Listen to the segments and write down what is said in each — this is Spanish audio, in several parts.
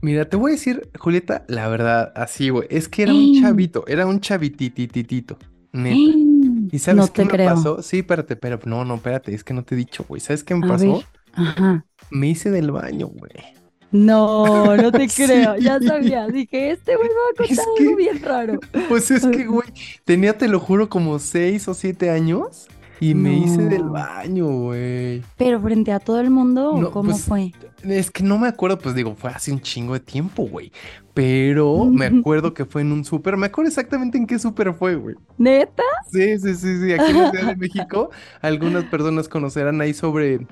Mira, te voy a decir, Julieta, la verdad, así, güey, es que era un chavito, era un chavititititito, neta. ¿Y sabes No qué te me creo. pasó? Sí, espérate, pero no, no, espérate, es que no te he dicho, güey. ¿Sabes qué me A pasó? ver. Ajá. Me hice del baño, güey. No, no te Sí. creo. Ya sabía. Dije, este güey me va a Es contar que- algo bien raro. Pues es que, güey, tenía, te lo juro, como seis o siete años y me hice del baño, güey. Pero frente a todo el mundo, ¿o No, ¿cómo pues, fue? Es que no me acuerdo, pues digo, fue hace un chingo de tiempo, güey. Pero me acuerdo que fue en un súper. Me acuerdo exactamente en qué súper fue, güey. ¿Neta? Sí, sí, sí, sí. Aquí en la Ciudad de México, algunas personas conocerán ahí sobre.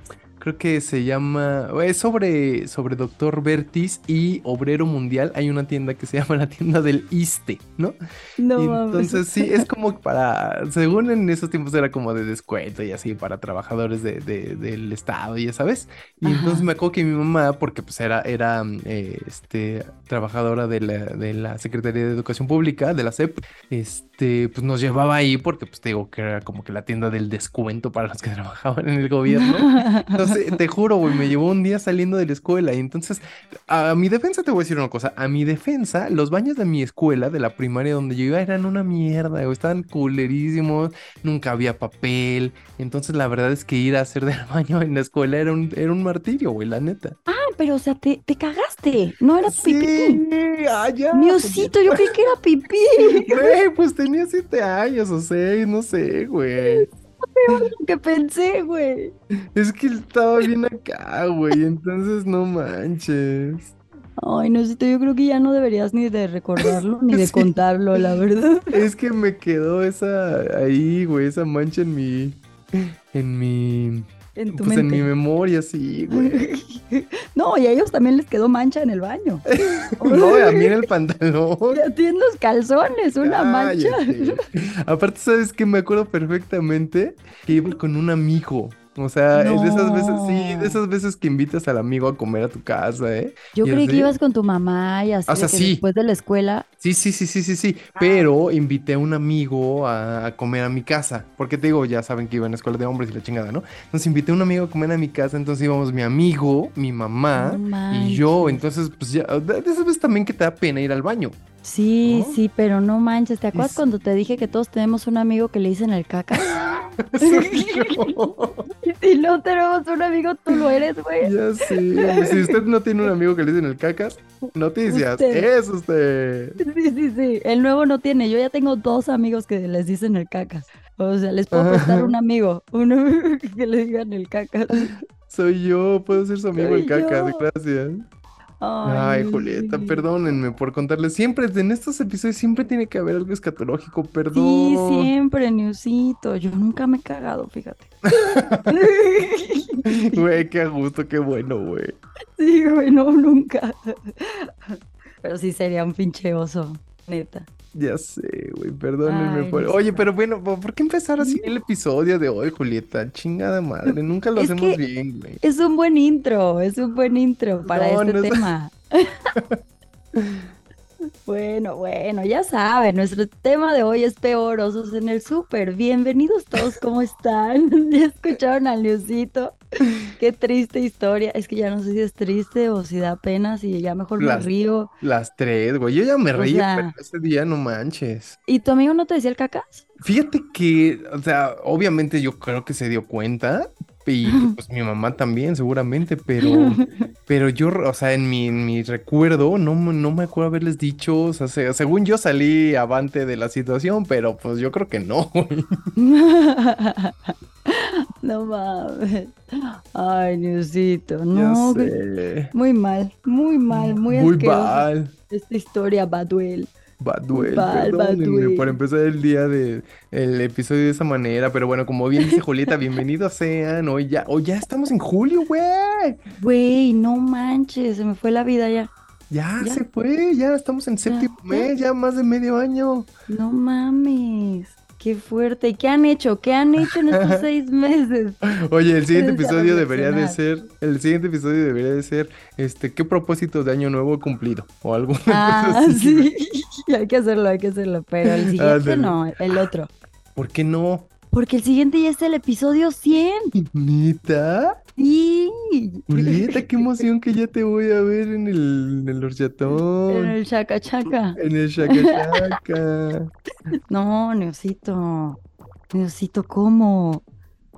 Creo que se llama. Es sobre, sobre Doctor Vertis y Obrero Mundial. Hay una tienda que se llama la tienda del Iste, ¿no? No Y mames. entonces sí, es como para, según en esos tiempos era como de descuento y así para trabajadores de, de- del estado, ya sabes. Y entonces me acuerdo que mi mamá, porque pues era, era eh, este, trabajadora de la, de la Secretaría de Educación Pública, de la SEP, este, pues nos llevaba ahí porque pues te digo que era como que la tienda del descuento para los que trabajaban en el gobierno. Entonces, te juro, güey, me llevó un día saliendo de la escuela y entonces, a mi defensa te voy a decir una cosa, a mi defensa, los baños de mi escuela, de la primaria donde yo iba, eran una mierda, güey, estaban culerísimos, nunca había papel, entonces la verdad es que ir a hacer del baño en la escuela era un, era un martirio, güey, la neta. Ah, pero o sea, te, te cagaste. No era pipí. Sí, ah, ya. Mi pues, yo creí que era pipí. Güey, pues tenía siete años o seis, no sé, güey. Que pensé, güey. Es que estaba bien acá, güey, entonces no manches. Ay, Nosito, yo creo que ya no deberías ni de recordarlo ni de Sí. contarlo, la verdad. Es que me quedó esa ahí, güey, esa mancha en mi, en mi, En tu pues en mi memoria, sí, güey. No, y a ellos también les quedó mancha en el baño. No, a mí en el pantalón. Ya tienen los calzones, una mancha. Cállate. Aparte, ¿sabes qué? Me acuerdo perfectamente que iba con un amigo. O sea, es de esas veces, sí, de esas veces que invitas al amigo a comer a tu casa, ¿eh? Yo ¿Y creí que ibas con tu mamá y así O sea, sí. después de la escuela. Sí, sí, sí, sí, sí, sí. Ah. Pero invité a un amigo a, a comer a mi casa. Porque te digo, ya saben que iba en la escuela de hombres y la chingada, ¿no? Entonces invité a un amigo a comer a mi casa. Entonces íbamos mi amigo, mi mamá y yo. Entonces, pues ya, de esas veces también que te da pena ir al baño. Sí, ¿No? sí, pero no manches. ¿Te acuerdas Es- cuando te dije que todos tenemos un amigo que le dicen el caca? Y si no tenemos un amigo, tú lo eres, güey. ya sé. Si usted no tiene un amigo que le dicen el cacas, noticias. Usted. Es usted. Sí, sí, sí. El nuevo no tiene. Yo ya tengo dos amigos que les dicen el cacas. O sea, les puedo prestar un amigo. Un amigo que le digan el cacas. Soy yo, puedo ser su amigo el cacas. yo. Gracias. Ay, Julieta, perdónenme por contarles. Siempre, en estos episodios, siempre tiene que haber algo escatológico, perdón. Sí, siempre, Newsito. Yo nunca me he cagado, fíjate. Güey, qué gusto, qué bueno, güey. Sí, güey, no, nunca. Pero sí sería un pinche oso, neta. Ya sé, güey, perdónenme Ay, por... no Oye, pero bueno, ¿por qué empezar así el episodio de hoy, Julieta? Chingada madre, nunca lo Es hacemos bien, güey. Es un buen intro, es un buen intro para No, este no es- tema. Bueno, bueno, ya saben, nuestro tema de hoy es peor osos en el súper. Bienvenidos todos, ¿cómo están? ¿Ya escucharon al Newsito? Qué triste historia. Es que ya no sé si es triste o si da pena, si ya mejor me Las- río. Las tres, güey. Yo ya me O reí, sea- pero ese día no manches. ¿Y tu amigo no te decía el cacas? Fíjate que, o sea, obviamente yo creo que se dio cuenta. Y pues mi mamá también, seguramente, pero, pero yo, o sea, en mi, en mi recuerdo, no, me- no me acuerdo haberles dicho, o sea, se- según yo salí avante de la situación, pero pues yo creo que no. No mames. Ay, Ya no. sé. Muy mal, muy mal, muy, Muy mal. Esta historia Baduel. Baduel, Baduel. por empezar el día de el episodio de esa manera, pero bueno, como bien dice Julieta, bienvenidos sean, hoy ya, hoy ya estamos en julio, güey. Güey, no manches, se me fue la vida ya. Ya, Ya. se fue, ya estamos en séptimo ya. mes, ya más de medio año. No mames. Qué fuerte. ¿Y qué han hecho? ¿Qué han hecho en estos seis meses? Oye, el siguiente episodio debería de ser, el siguiente episodio debería de ser, este, ¿qué propósito de año nuevo he cumplido? O alguna Ah, sí. Hay que hacerlo, hay que hacerlo. Pero el siguiente Ándale. no, el otro. ¿Por qué no? Porque el siguiente ya es el episodio 100. ¿Neta? Sí. Julieta, qué emoción que ya te voy a ver en el, en el En horchatón, el chaca chaca. en el chacachaca. No, Neosito. Neosito, ¿cómo?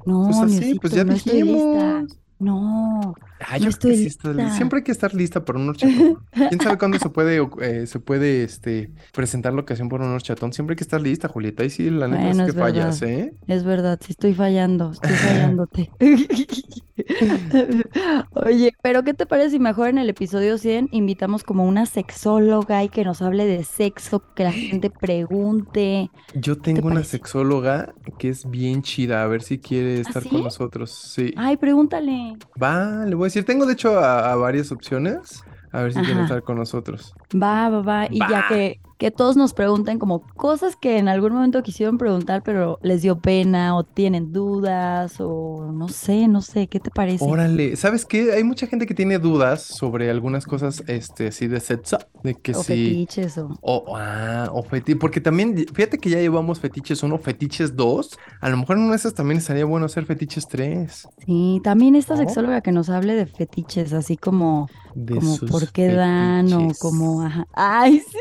No, Pues así, Neosito, pues ya no estoy lista. dijimos. No, Ah, yo estoy que sí li- lista. Siempre hay que estar lista para un horchatón. ¿Quién sabe cuándo se puede, eh, se puede este, presentar la ocasión por un horchatón? Siempre hay que estar lista, Julieta. Y sí, la neta Bueno, es que es fallas, verdad. ¿eh? Es verdad, sí estoy fallando, estoy fallándote. Oye, pero ¿qué te parece si mejor en el episodio 100 invitamos como una sexóloga y que nos hable de sexo, que la gente pregunte? Yo tengo una parece? sexóloga que es bien chida. A ver si quiere estar con sí? nosotros. Sí. Ay, pregúntale. Va, le voy a decir. Tengo de hecho a, a varias opciones. A ver si quiere Ajá. estar con nosotros. Va, va, va. Y ya que, que todos nos pregunten como cosas que en algún momento quisieron preguntar, pero les dio pena o tienen dudas o no sé, no sé, ¿qué te parece? Órale, ¿sabes qué? Hay mucha gente que tiene dudas sobre algunas cosas, este, así de sexo, de que O sí. fetiches o... O, ah, o fetiche, porque también, fíjate que ya llevamos fetiches 1, fetiches 2. A lo mejor en una de esas también estaría bueno hacer fetiches 3. Sí, también esta ¿No? sexóloga que nos hable de fetiches, así como, De como por qué dan o fetiches. como, ajá. Ay, sí.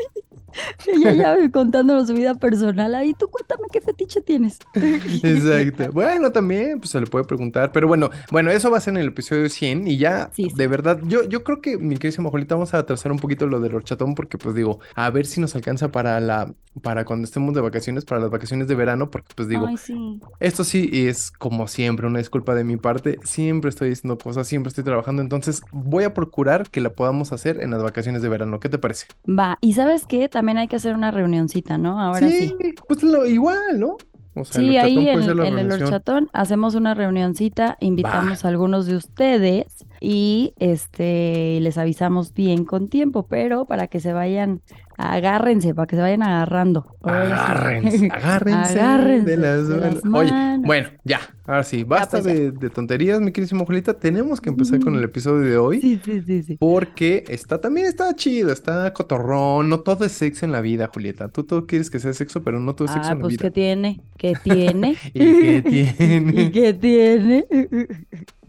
Ella ya contándonos su vida personal. Ay, tú cuéntame qué fetiche tienes. Exacto. Bueno, también, pues se le puede preguntar. Pero bueno, bueno, eso va a ser en el episodio 100 y ya, Sí, sí. de verdad, yo, yo creo que, mi queridísima Julieta, vamos a atrasar un poquito lo del horchatón porque, pues digo, a ver si nos alcanza para la, para cuando estemos de vacaciones, para las vacaciones de verano, porque, pues digo, Ay, sí. Esto sí es como siempre una disculpa de mi parte. Siempre estoy diciendo cosas, siempre estoy trabajando. Entonces voy a procurar que la podamos hacer en las vacaciones de verano. ¿Qué te parece? Va, y ¿sabes qué? También hay que hacer una reunioncita, ¿no? Ahora sí. pues lo igual, ¿no? O sea, Sí, ahí en, en el horchatón hacemos una reunioncita, invitamos a algunos de ustedes y este les avisamos bien con tiempo, pero para que se vayan, agárrense, para que se vayan agarrando. Agárrense, agárrense, Agárrense de las, de las Oye, bueno, ya, ahora sí, basta pues, ya. de, de tonterías, mi queridísima Julieta. Tenemos que empezar con el episodio de hoy. Sí, sí, sí, sí. Porque está también está chido, está cotorrón, no todo es sexo en la vida, Julieta. Tú todo quieres que sea sexo, pero no todo es sexo Ah, en la pues vida. ¿qué tiene? ¿Qué tiene? ¿Y qué tiene? ¿Y qué tiene?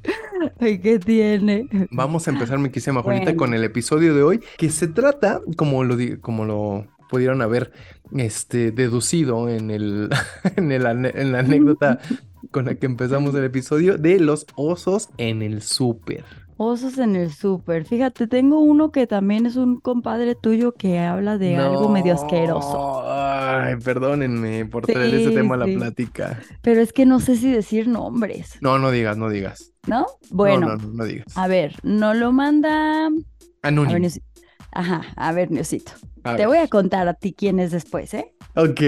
¿Y qué tiene? Vamos a empezar, mi Julieta, Bueno. con el episodio de hoy, que se trata, como lo, como lo pudieron haber este, deducido en, el, en, el en la anécdota con la que empezamos el episodio, de los osos en el súper. Osos en el súper. Fíjate, tengo uno que también es un compadre tuyo que habla de algo medio asqueroso. Ay, perdónenme por traer ese tema a la sí. plática. Pero es que no sé si decir nombres, No, no digas, no digas. ¿No? No, Bueno, no, no, no digas. a ver, no lo manda. A ver, Anónimo. Neusito. Ajá, a ver, Neusito. A Te ver. voy a contar a ti quién es después, ¿eh? Ok.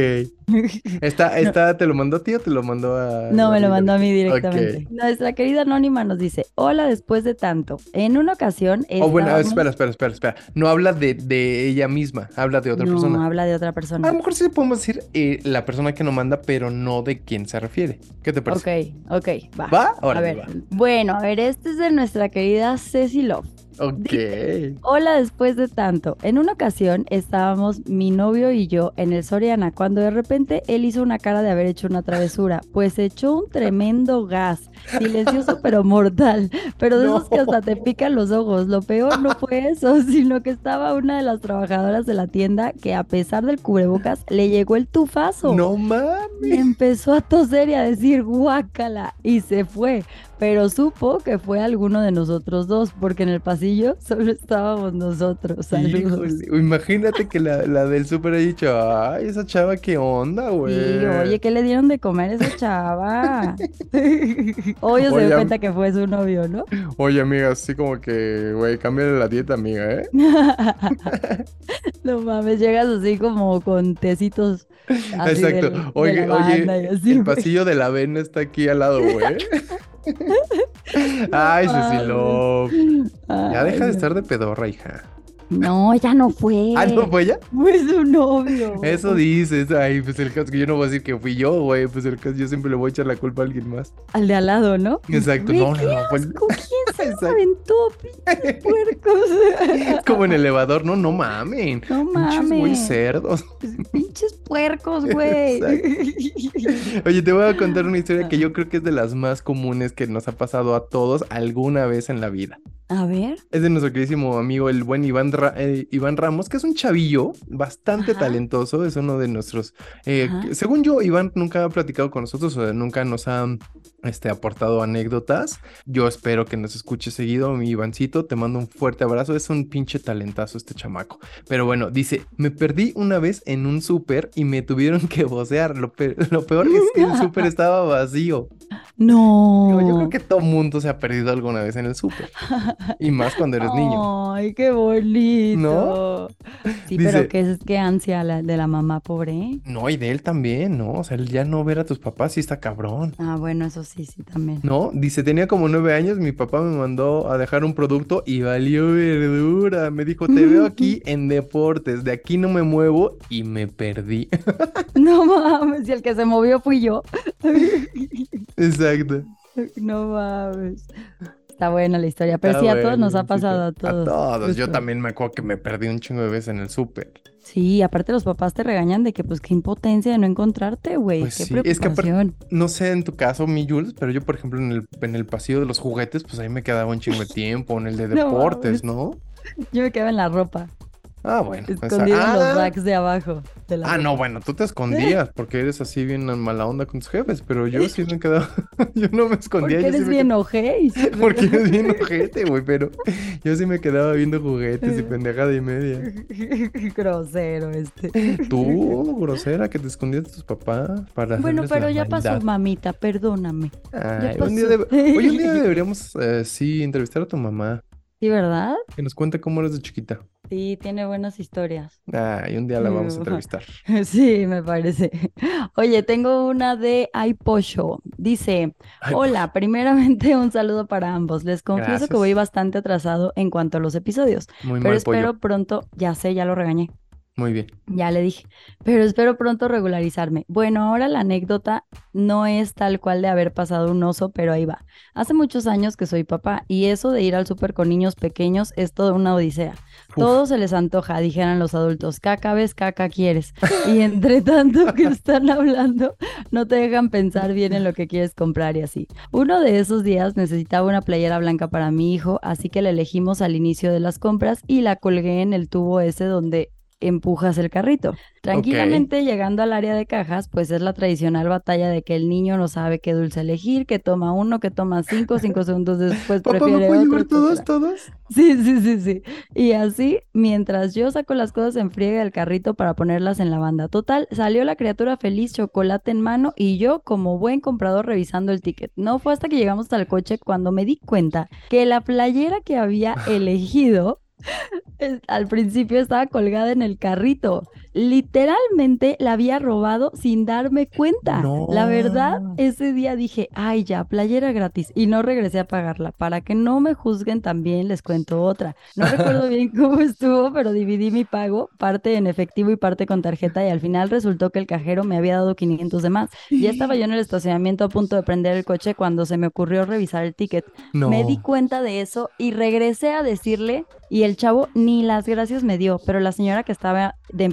Está, está, ¿te lo mandó a ti o te lo mandó a No, me lo mandó a mí directamente. Nuestra querida Anónima nos dice, hola después de tanto. En una ocasión Oh, bueno, estábamos- espera, espera, espera, espera. No habla de, de ella misma, habla de otra no, persona. habla de otra A persona. lo mejor sí podemos decir eh, la persona que nos manda, pero no de quién se refiere. ¿Qué te parece? Ok, ok, va. ¿Va? A Órale, ver, va. bueno, a ver, este es de nuestra querida Ceci Love. Ok. Hola después de tanto. En una ocasión estábamos mi novio y yo en el Soriana cuando de repente él hizo una cara de haber hecho una travesura, pues echó un tremendo gas, silencioso pero mortal, pero de esos que hasta te pican los ojos. Lo peor no fue eso, sino que estaba una de las trabajadoras de la tienda que a pesar del cubrebocas le llegó el tufazo. No mames. empezó a toser y a decir guácala y se fue, pero supo que fue alguno de nosotros dos, porque en el pasillo solo estábamos nosotros. Saludos. Híjole, Imagínate que la, la del súper ha dicho, ay, esa chava, ¿qué onda, güey? Sí, oye, ¿qué le dieron de comer a esa chava? Obvio se dio cuenta que fue su novio, ¿no? Oye, amiga, así como que, güey, cámbiale la dieta, amiga, ¿eh? No mames, llegas así como con tecitos así Exacto. del- Oye, oye, el pasillo de la avena está aquí al lado, güey. Ay, Ceci Love. Ya deja de estar de pedorra, hija. No, ya no fue. Ah, ¿no fue ella? Fue su novio. Eso dices. Ay, pues el caso es que yo no voy a decir que fui yo, güey. Pues el caso yo siempre le voy a echar la culpa a alguien más. Al de al lado, ¿no? Exacto. Güey, No, no, no. fue- asco, ¿Quién se lo aventó, pinches puercos. Como en el elevador, no, no mamen. No Pinches muy mames. cerdos. Pinches puercos, güey. Oye, te voy a contar una historia que yo creo que es de las más comunes que nos ha pasado a todos alguna vez en la vida. A ver. Es de nuestro queridísimo amigo, el buen Iván, Ra- eh, Iván Ramos, que es un chavillo bastante Ajá. talentoso. Es uno de nuestros. eh, según yo, Iván nunca ha platicado con nosotros o nunca nos ha este, aportado anécdotas. Yo espero que nos escuche seguido, mi Ivancito. Te mando un fuerte abrazo. Es un pinche talentazo este chamaco. Pero bueno, dice: Me perdí una vez en un súper y me tuvieron que vocear. Lo, pe- lo peor es que el súper estaba vacío. No. Yo creo que todo mundo se ha perdido alguna vez en el súper. Y más cuando eres niño. Ay, qué bonito. ¿No? Sí, Dice- pero qué, qué ansia la de la mamá, pobre. No, y de él también, ¿no? O sea, él ya no ver a tus papás sí está cabrón. Ah, bueno, eso sí, sí, también. No, dice, tenía como nueve años, mi papá me mandó a dejar un producto y valió verdura. Me dijo, te veo aquí en deportes, de aquí no me muevo y me perdí. No mames, y el que se movió fui yo. Exacto. No mames. Está buena la historia, pero Está sí, a todos nos ha pasado, a todos. A todos. Yo también me acuerdo que me perdí un chingo de veces en el súper. Sí, aparte los papás te regañan de que pues qué impotencia de no encontrarte, güey. Pues qué sí, es que aparte- preocupación. No sé en tu caso, mi Jules, pero yo, por ejemplo, en el, en el pasillo de los juguetes, pues ahí me quedaba un chingo de tiempo, en el de No deportes, mames. ¿no? Yo me quedaba en la ropa, Ah, bueno. esa- escondida en los Ah, racks de abajo. de la Ah, no, bueno, tú te escondías porque eres así bien mala onda con tus jefes, pero yo sí me quedaba, yo no me escondía, Porque sí eres bien qued- ojéis. porque eres bien ojete, güey, pero yo sí me quedaba viendo juguetes y pendejada y media. Grosero este. Tú, grosera, que te escondías de tus papás para Bueno, pero ya pasó, maldad. mamita, perdóname. Ay, ya un día, pasó. debe- Oye, un día deberíamos, eh, sí, entrevistar a tu mamá, ¿Sí, verdad? que nos cuente cómo eres de chiquita. Sí, tiene buenas historias. Ay, un día la vamos a Mm, entrevistar. Sí, me parece. Oye, tengo una de iPosho. Dice, Ay, hola, primeramente un saludo para ambos. Les confieso Gracias. que voy bastante atrasado en cuanto a los episodios, Muy pero mal pollo. espero pronto, ya sé, ya lo regañé. Muy bien. Ya le dije, pero espero pronto regularizarme. Bueno, ahora la anécdota no es tal cual de haber pasado un oso, pero ahí va. Hace muchos años que soy papá y eso de ir al súper con niños pequeños es toda una odisea. Uf. Todo se les antoja, dijeran los adultos. Caca ves, caca quieres. Y entre tanto que están hablando, no te dejan pensar bien en lo que quieres comprar y así. Uno de esos días necesitaba una playera blanca para mi hijo, así que la elegimos al inicio de las compras y la colgué en el tubo ese donde empujas el carrito. Tranquilamente llegando al área de cajas, pues es la tradicional batalla de que el niño no sabe qué dulce elegir, que toma uno, que toma cinco, cinco segundos después Papá, ¿me prefiere puedo otro, llevar todos, todos? Sí, sí, sí, sí. Y así, mientras yo saco las cosas en friega del carrito para ponerlas en la banda. Total, salió la criatura feliz, chocolate en mano, y yo, como buen comprador, revisando el ticket. No fue hasta que llegamos al coche cuando me di cuenta que la playera que había elegido al principio estaba colgada en el carrito. Literalmente la había robado sin darme cuenta. La verdad, ese día dije, ay ya, playera gratis. Y no regresé a pagarla. Para que no me juzguen también, les cuento otra. No recuerdo bien cómo estuvo, pero dividí mi pago, parte en efectivo y parte con tarjeta. Y al final resultó que el cajero me había dado 500 de más. Ya estaba yo en el estacionamiento a punto de prender el coche cuando se me ocurrió revisar el ticket. No. Me di cuenta de eso y regresé a decirle y el chavo ni las gracias me dio, pero la señora que estaba de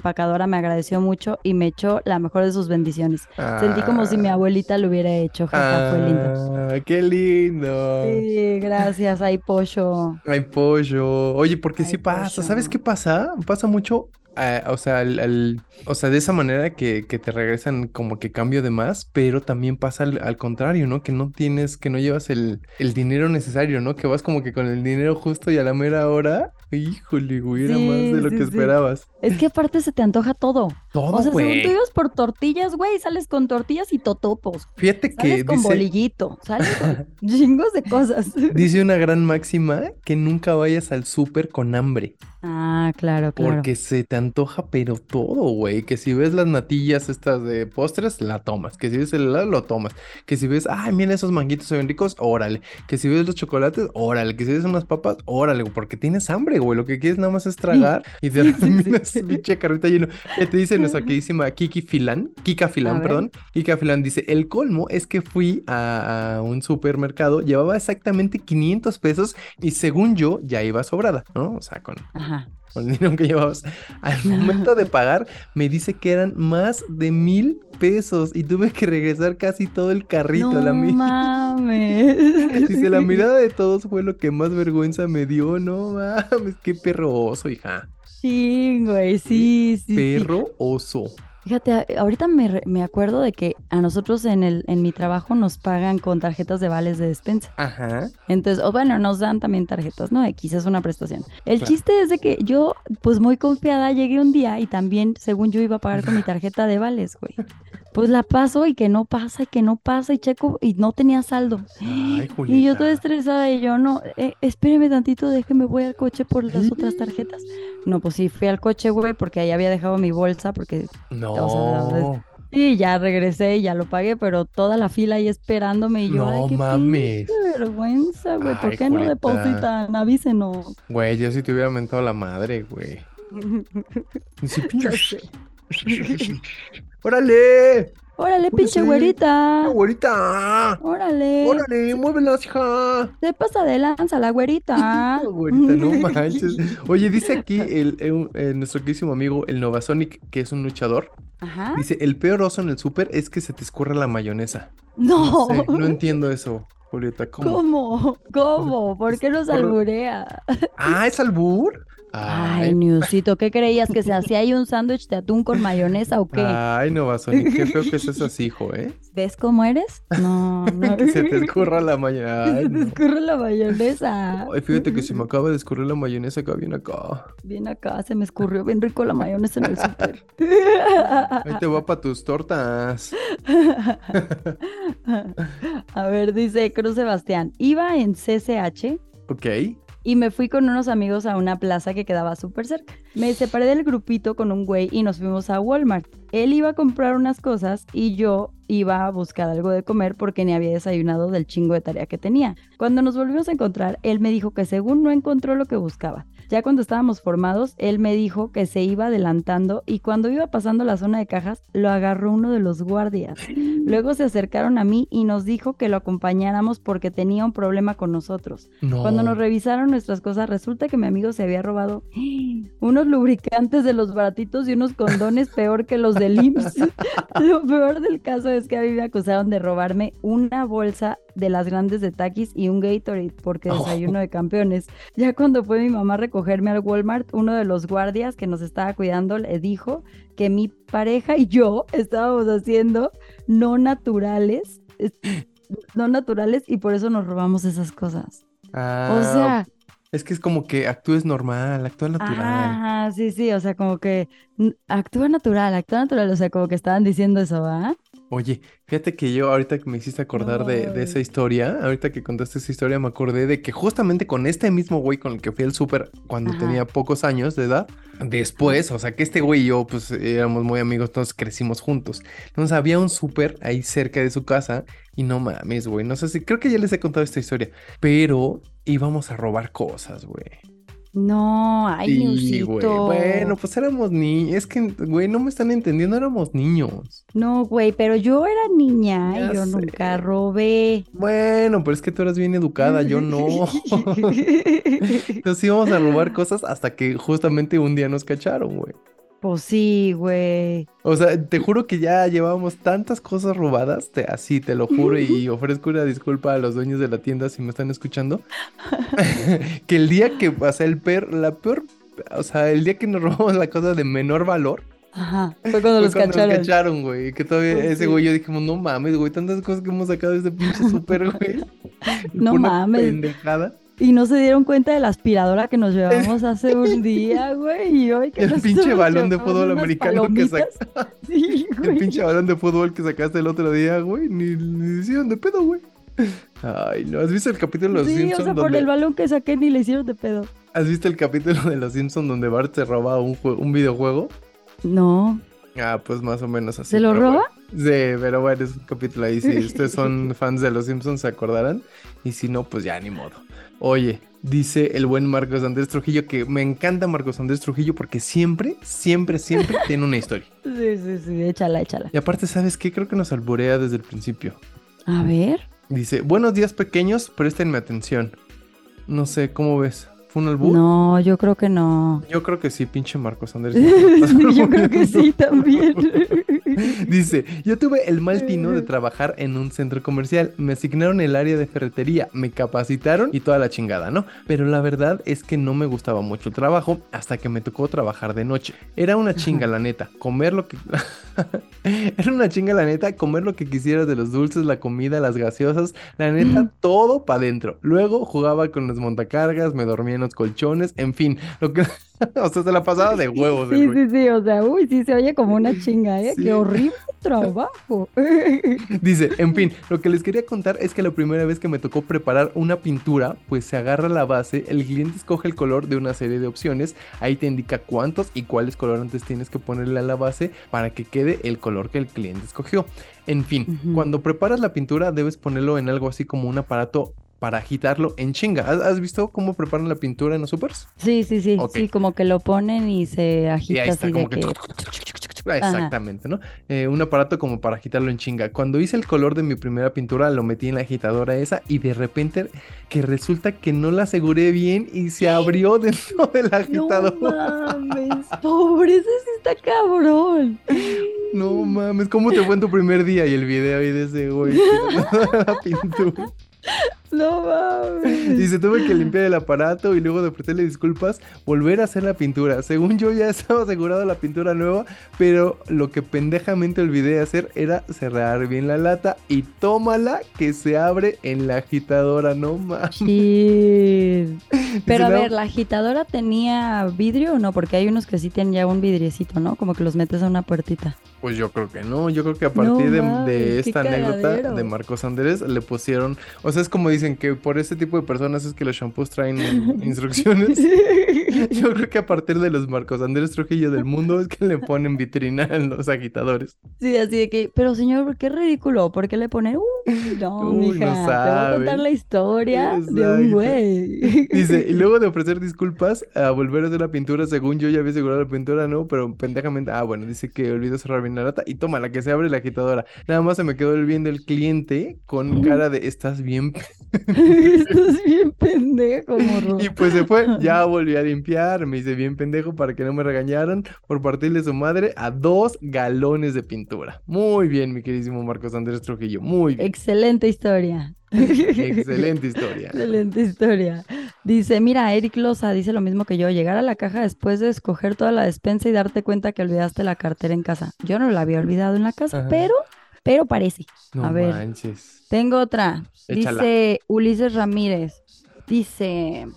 me agradeció mucho y me echó la mejor de sus bendiciones. Sentí como si mi Ah. abuelita lo hubiera hecho, jaja, fue lindo. Ah, qué lindo. Sí, gracias, ay pollo. Ay, pollo. Oye, porque Ay, sí pasa. ¿Sabes qué pasa? Pasa mucho. eh, o sea, al- al- o sea, de esa manera que, que te regresan como que cambio de más, pero también pasa al, al contrario, ¿no? Que no tienes, que no llevas el, el dinero necesario, ¿no? Que vas como que con el dinero justo y a la mera hora, híjole, güey, era más de lo sí, que sí. esperabas. Es que aparte se te antoja todo. Todo, O sea, según güey. tú ibas por tortillas, güey, sales con tortillas y totopos. Fíjate que con dice, bolillito, sales con chingos de cosas. dice una gran máxima que nunca vayas al súper con hambre. Ah, claro, claro. Porque se te antoja, pero todo, güey. Que si ves las natillas estas de postres, la tomas. Que si ves el helado, lo tomas. Que si ves, ay, mira, esos manguitos se ven ricos, órale. Que si ves los chocolates, órale. Que si ves unas papas, órale, porque tienes hambre, güey. Lo que quieres nada más es tragar y te terminas pinche carrita lleno. Te dice nuestra queridísima Kiki Filan, Kika Filan, perdón. Kika Filan dice: El colmo es que fui a, un supermercado, llevaba exactamente 500 pesos y según yo ya iba sobrada, ¿no? O sea, con. Ajá el dinero que llevabas. Al momento de pagar, me dice que eran más de mil pesos y tuve que regresar casi todo el carrito. No la mames. Dice, la mirada de todos fue lo que más vergüenza me dio. No mames, qué perro oso, hija. Sí, güey, sí, sí. Perro oso. Fíjate, ahorita me, me, acuerdo de que a nosotros en el en mi trabajo nos pagan con tarjetas de vales de despensa. Ajá. Entonces, o bueno, nos dan también tarjetas, ¿no? X es una prestación. El chiste es de que yo, pues muy confiada, llegué un día y también, según yo, iba a pagar con mi tarjeta de vales, güey. Pues la paso y que no pasa, y que no pasa, y checo, y no tenía saldo. Ay, y yo toda estresada, y yo, no, eh, espéreme tantito, déjeme, voy al coche por las otras tarjetas. No, pues sí, fui al coche, güey, porque ahí había dejado mi bolsa, porque... No. y ya regresé y ya lo pagué, pero toda la fila ahí esperándome y yo, no ay, qué mames. vergüenza, güey, ¿por qué no depositan? Avísenos. Güey, yo sí te hubiera mentado la madre, güey. sí, ¡Órale! ¡Órale, pinche güerita! ¡Güerita! ¡Órale! ¡Órale, muévelas, hija! Se pasa de lanza la güerita. güerita, no manches. Oye, dice aquí el, nuestro queridísimo amigo, el Novasonic, que es un luchador. Ajá. Dice, el peor oso en el súper es que se te escurre la mayonesa. No. No, entiendo eso, Julieta. ¿Cómo? ¿Cómo? ¿Cómo? ¿Por qué nos alburea? Ah, ¿es albur? Ay, Newsito, ¿qué creías? ¿Que se hacía ahí un sándwich de atún con mayonesa o qué? Ay, no, Basoni, qué feo que seas así, hijo, ¿eh? ¿Ves cómo eres? No, no. que se te escurra la mayonesa. se te escurra la mayonesa. Ay, fíjate que se me acaba de escurrir la mayonesa acá, bien acá. Bien acá, se me escurrió bien rico la mayonesa en el súper. Ahí te va para tus tortas. A ver, dice Cruz Sebastián, iba en CCH. Ok y me fui con unos amigos a una plaza que quedaba súper cerca. Me separé del grupito con un güey y nos fuimos a Walmart. Él iba a comprar unas cosas y yo iba a buscar algo de comer porque ni había desayunado del chingo de tarea que tenía. Cuando nos volvimos a encontrar, él me dijo que según no encontró lo que buscaba. Ya cuando estábamos formados, él me dijo que se iba adelantando y cuando iba pasando la zona de cajas, lo agarró uno de los guardias. Luego se acercaron a mí y nos dijo que lo acompañáramos porque tenía un problema con nosotros. Cuando nos revisaron nuestras cosas, resulta que mi amigo se había robado unos lubricantes de los baratitos y unos condones peor que los del IMSS. lo peor del caso es que a mí me acusaron de robarme una bolsa de las grandes de Takis y un Gatorade porque oh. desayuno de campeones. Ya cuando fue mi mamá a recogerme al Walmart, uno de los guardias que nos estaba cuidando le dijo que mi pareja y yo estábamos haciendo no naturales, no naturales y por eso nos robamos esas cosas. Ah, o sea, es que es como que actúes normal, actúa natural. Ah, sí, sí, o sea, como que actúa natural, actúa natural, o sea, como que estaban diciendo eso, ¿va? Oye, fíjate que yo ahorita que me hiciste acordar de, esa historia, ahorita que contaste esa historia, me acordé de que justamente con este mismo güey con el que fui al súper cuando tenía pocos años de edad, después, o sea, que este güey y yo pues éramos muy amigos, todos crecimos juntos. Entonces había un súper ahí cerca de su casa y no mames, güey, no sé si, creo que ya les he contado esta historia, pero íbamos a robar cosas, güey. No, ay, sí, güey. Bueno, pues éramos niños. Es que, güey, no me están entendiendo, éramos niños. No, güey, pero yo era niña y yo nunca robé. Bueno, pero es que tú eras bien educada, yo no. Entonces íbamos a robar cosas hasta que justamente un día nos cacharon, güey. Pues sí, güey. O sea, te juro que ya llevábamos tantas cosas robadas, te, así te lo juro y ofrezco una disculpa a los dueños de la tienda si me están escuchando, que el día que, o sea, el per, la peor, o sea, el día que nos robamos la cosa de menor valor, Ajá, fue cuando, los, cacharon. Nos cacharon, güey. Que todavía pues ese güey yo dijimos, no mames, güey, tantas cosas que hemos sacado de este pinche súper, güey. no mames. Pendejada. Y no se dieron cuenta de la aspiradora que nos llevamos hace un día, güey. Y hoy que el pinche balón de fútbol americano que sacaste. Sí, el pinche balón de fútbol que sacaste el otro día, güey. Ni, ni hicieron de pedo, güey. Ay, no. ¿Has visto el capítulo de Los sí, Simpsons? Sí, o sea, por el balón que saqué ni le hicieron de pedo. ¿Has visto el capítulo de Los Simpsons donde Bart se roba un, un videojuego? No. Ah, pues más o menos así. ¿Se lo roba? Sí, pero bueno, es un capítulo ahí. Si ustedes son fans de Los Simpsons, se acordarán. Y si no, pues ya ni modo. Oye, dice el buen Marcos Andrés Trujillo que me encanta Marcos Andrés Trujillo porque siempre, siempre, siempre tiene una historia. Sí, sí, sí, échala, échala. Y aparte, ¿sabes qué? Creo que nos alborea desde el principio. A ver. Dice, buenos días pequeños, préstenme atención. No sé, ¿cómo ves? ¿Fue un albur? No, yo creo que no. Yo creo que sí, pinche Marcos Andrés. yo creo que sí también. Dice, yo tuve el mal tino de trabajar en un centro comercial, me asignaron el área de ferretería, me capacitaron y toda la chingada, ¿no? Pero la verdad es que no me gustaba mucho el trabajo hasta que me tocó trabajar de noche. Era una chinga, la neta, comer lo que... Era una chinga, la neta, comer lo que quisieras de los dulces, la comida, las gaseosas, la neta, todo para adentro. Luego jugaba con los montacargas, me dormía en los colchones, en fin, lo que... o sea, se la pasaba de huevos. Sí, sí, sí, o sea, uy, sí se oye como una chinga, ¿eh? Qué horrible trabajo. Dice, en fin, lo que les quería contar es que la primera vez que me tocó preparar una pintura, pues se agarra la base, el cliente escoge el color de una serie de opciones, ahí te indica cuántos y cuáles colorantes tienes que ponerle a la base para que quede el color que el cliente escogió. En fin, cuando preparas la pintura debes ponerlo en algo así como un aparato para agitarlo en chinga. ¿Has, visto cómo preparan la pintura en los supers? Sí, sí, sí. Sí, como que lo ponen y se agita y así de que... Exactamente, ¿no? Eh, un aparato como para agitarlo en chinga. Cuando hice el color de mi primera pintura, lo metí en la agitadora esa y de repente que resulta que no la aseguré bien y se abrió dentro de la agitadora. No mames, pobre, ese sí está cabrón. No mames, ¿cómo te fue en tu primer día? Y el video ahí de ese güey, la pintura. No mames. Y se tuve que limpiar el aparato y luego de ofrecerle disculpas, volver a hacer la pintura. Según yo ya estaba asegurado la pintura nueva, pero lo que pendejamente olvidé hacer era cerrar bien la lata y tómala que se abre en la agitadora, no mames. Pero a ver, ¿la agitadora tenía vidrio o no? Porque hay unos que sí tienen ya un vidriecito, ¿no? Como que los metes a una puertita. Pues yo creo que no, yo creo que a partir de, esta anécdota de Marcos Andrés le pusieron, o sea, es como dicen que por este tipo de personas es que los shampoos traen instrucciones. Yo creo que a partir de los Marcos Andrés Trujillo del mundo es que le ponen vitrina en los agitadores. Sí, así de que, pero señor, qué ridículo, ¿por qué le ponen? no, mija, te voy a contar la historia de un güey. Dice, y luego de ofrecer disculpas a volver a hacer la pintura, según yo ya había asegurado la pintura, no, pero pendejamente, ah, bueno, dice que olvidó cerrar bien la lata y toma la que se abre la agitadora. Nada más se me quedó el bien del cliente con cara de, estás bien Estás bien pendejo, morro. Y pues se fue, ya volví a limpiar, me hice bien pendejo para que no me regañaran por partirle su madre a dos galones de pintura. Muy bien, mi queridísimo Marcos Andrés Trujillo, muy bien. Excelente historia. Excelente historia. Excelente historia. Dice, mira, Eric Loza dice lo mismo que yo, llegar a la caja después de escoger toda la despensa y darte cuenta que olvidaste la cartera en casa. Yo no la había olvidado en la casa, pero pero parece. a ver. Tengo otra. Dice Ulises Ramírez. Dice,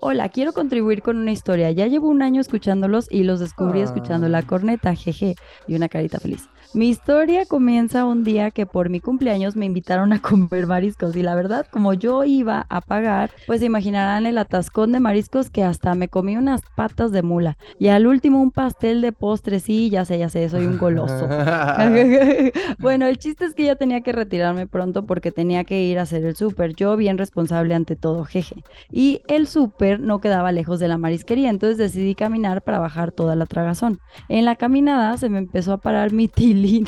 hola, quiero contribuir con una historia. Ya llevo un año escuchándolos y los descubrí escuchando la ah. corneta, jeje, y una carita feliz. Mi historia comienza un día que por mi cumpleaños me invitaron a comer mariscos y la verdad, como yo iba a pagar, pues se imaginarán el atascón de mariscos que hasta me comí unas patas de mula y al último un pastel de postre, sí, ya sé, ya sé, soy un goloso. bueno, el chiste es que ya tenía que retirarme pronto porque tenía que ir a hacer el súper, yo bien responsable ante todo, jeje. Y el súper no quedaba lejos de la marisquería, entonces decidí caminar para bajar toda la tragazón. En la caminada se me empezó a parar mi Berlin.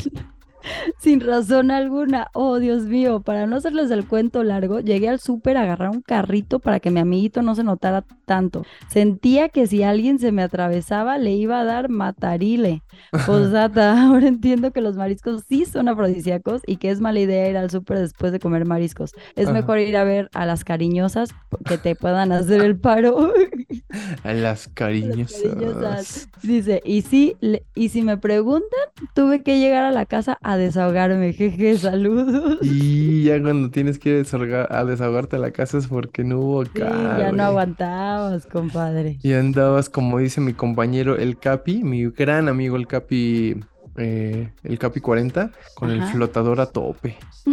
sin razón alguna. Oh, Dios mío, para no hacerles el cuento largo, llegué al súper a agarrar un carrito para que mi amiguito no se notara tanto. Sentía que si alguien se me atravesaba, le iba a dar matarile. Posata, ahora entiendo que los mariscos sí son afrodisíacos y que es mala idea ir al súper después de comer mariscos. Es mejor ir a ver a las cariñosas que te puedan hacer el paro. a las cariñosas. Dice, y si, y si me preguntan, tuve que llegar a la casa a desahogarme. Jeje, saludos. Y ya cuando tienes que ir a desahogarte a la casa es porque no hubo sí, Ya no aguantabas, compadre. Y andabas, como dice mi compañero el Capi, mi gran amigo el Capi. Eh, el Capi 40 con el flotador a tope.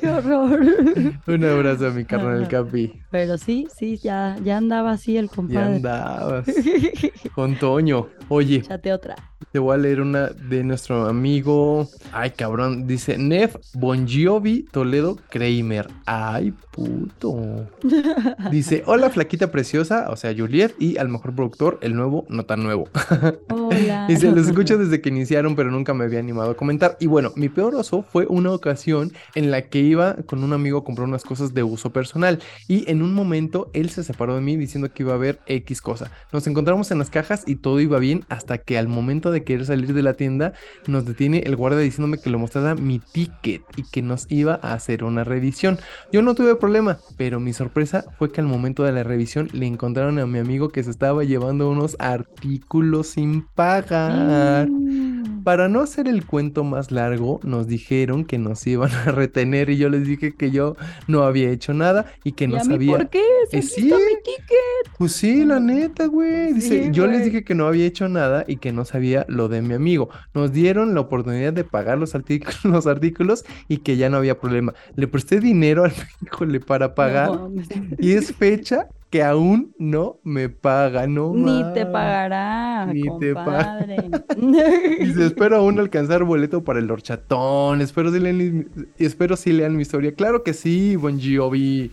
Qué horror. Un abrazo a mi carnal Capi. Pero sí, sí, ya, ya andaba así el Ya compadre. andabas. Con Toño. Oye, Échate otra. Te voy a leer una de nuestro amigo. Ay, cabrón. Dice Nef Bongiovi Toledo Kramer. Ay, puto. Dice: Hola, flaquita preciosa. O sea, Juliet. Y al mejor productor, el nuevo, no tan nuevo. Hola. Dice, los escucho desde que iniciaron, pero nunca me había animado a comentar. Y bueno, mi peor oso fue una ocasión en la que iba con un amigo a comprar unas cosas de uso personal. Y en un momento él se separó de mí diciendo que iba a ver X cosa. Nos encontramos en las cajas y todo iba bien hasta que al momento de querer salir de la tienda nos detiene el guardia diciéndome que le mostrara mi ticket y que nos iba a hacer una revisión. Yo no tuve problema, pero mi sorpresa fue que al momento de la revisión le encontraron a mi amigo que se estaba llevando unos artículos sin pagar. Mm. Para no hacer el cuento más largo, nos dijeron que nos iban a retener y yo les dije que yo no había hecho nada y que ¿Y no a mí sabía. por qué? Si Eh, sí. mi ticket. Pues sí, la neta, güey. Dice, Sí, yo les dije que no había hecho nada y que no sabía lo de mi amigo. Nos dieron la oportunidad de pagar los artículos, los artículos y que ya no había problema. Le presté dinero al híjole para pagar No, y es fecha que aún no me paga, no Ni te pagará, Ni te paga. compadre. Dice, espero aún alcanzar boleto para el horchatón. Espero sí lean, mi- espero lean mi historia. Claro que sí, Bon Jovi.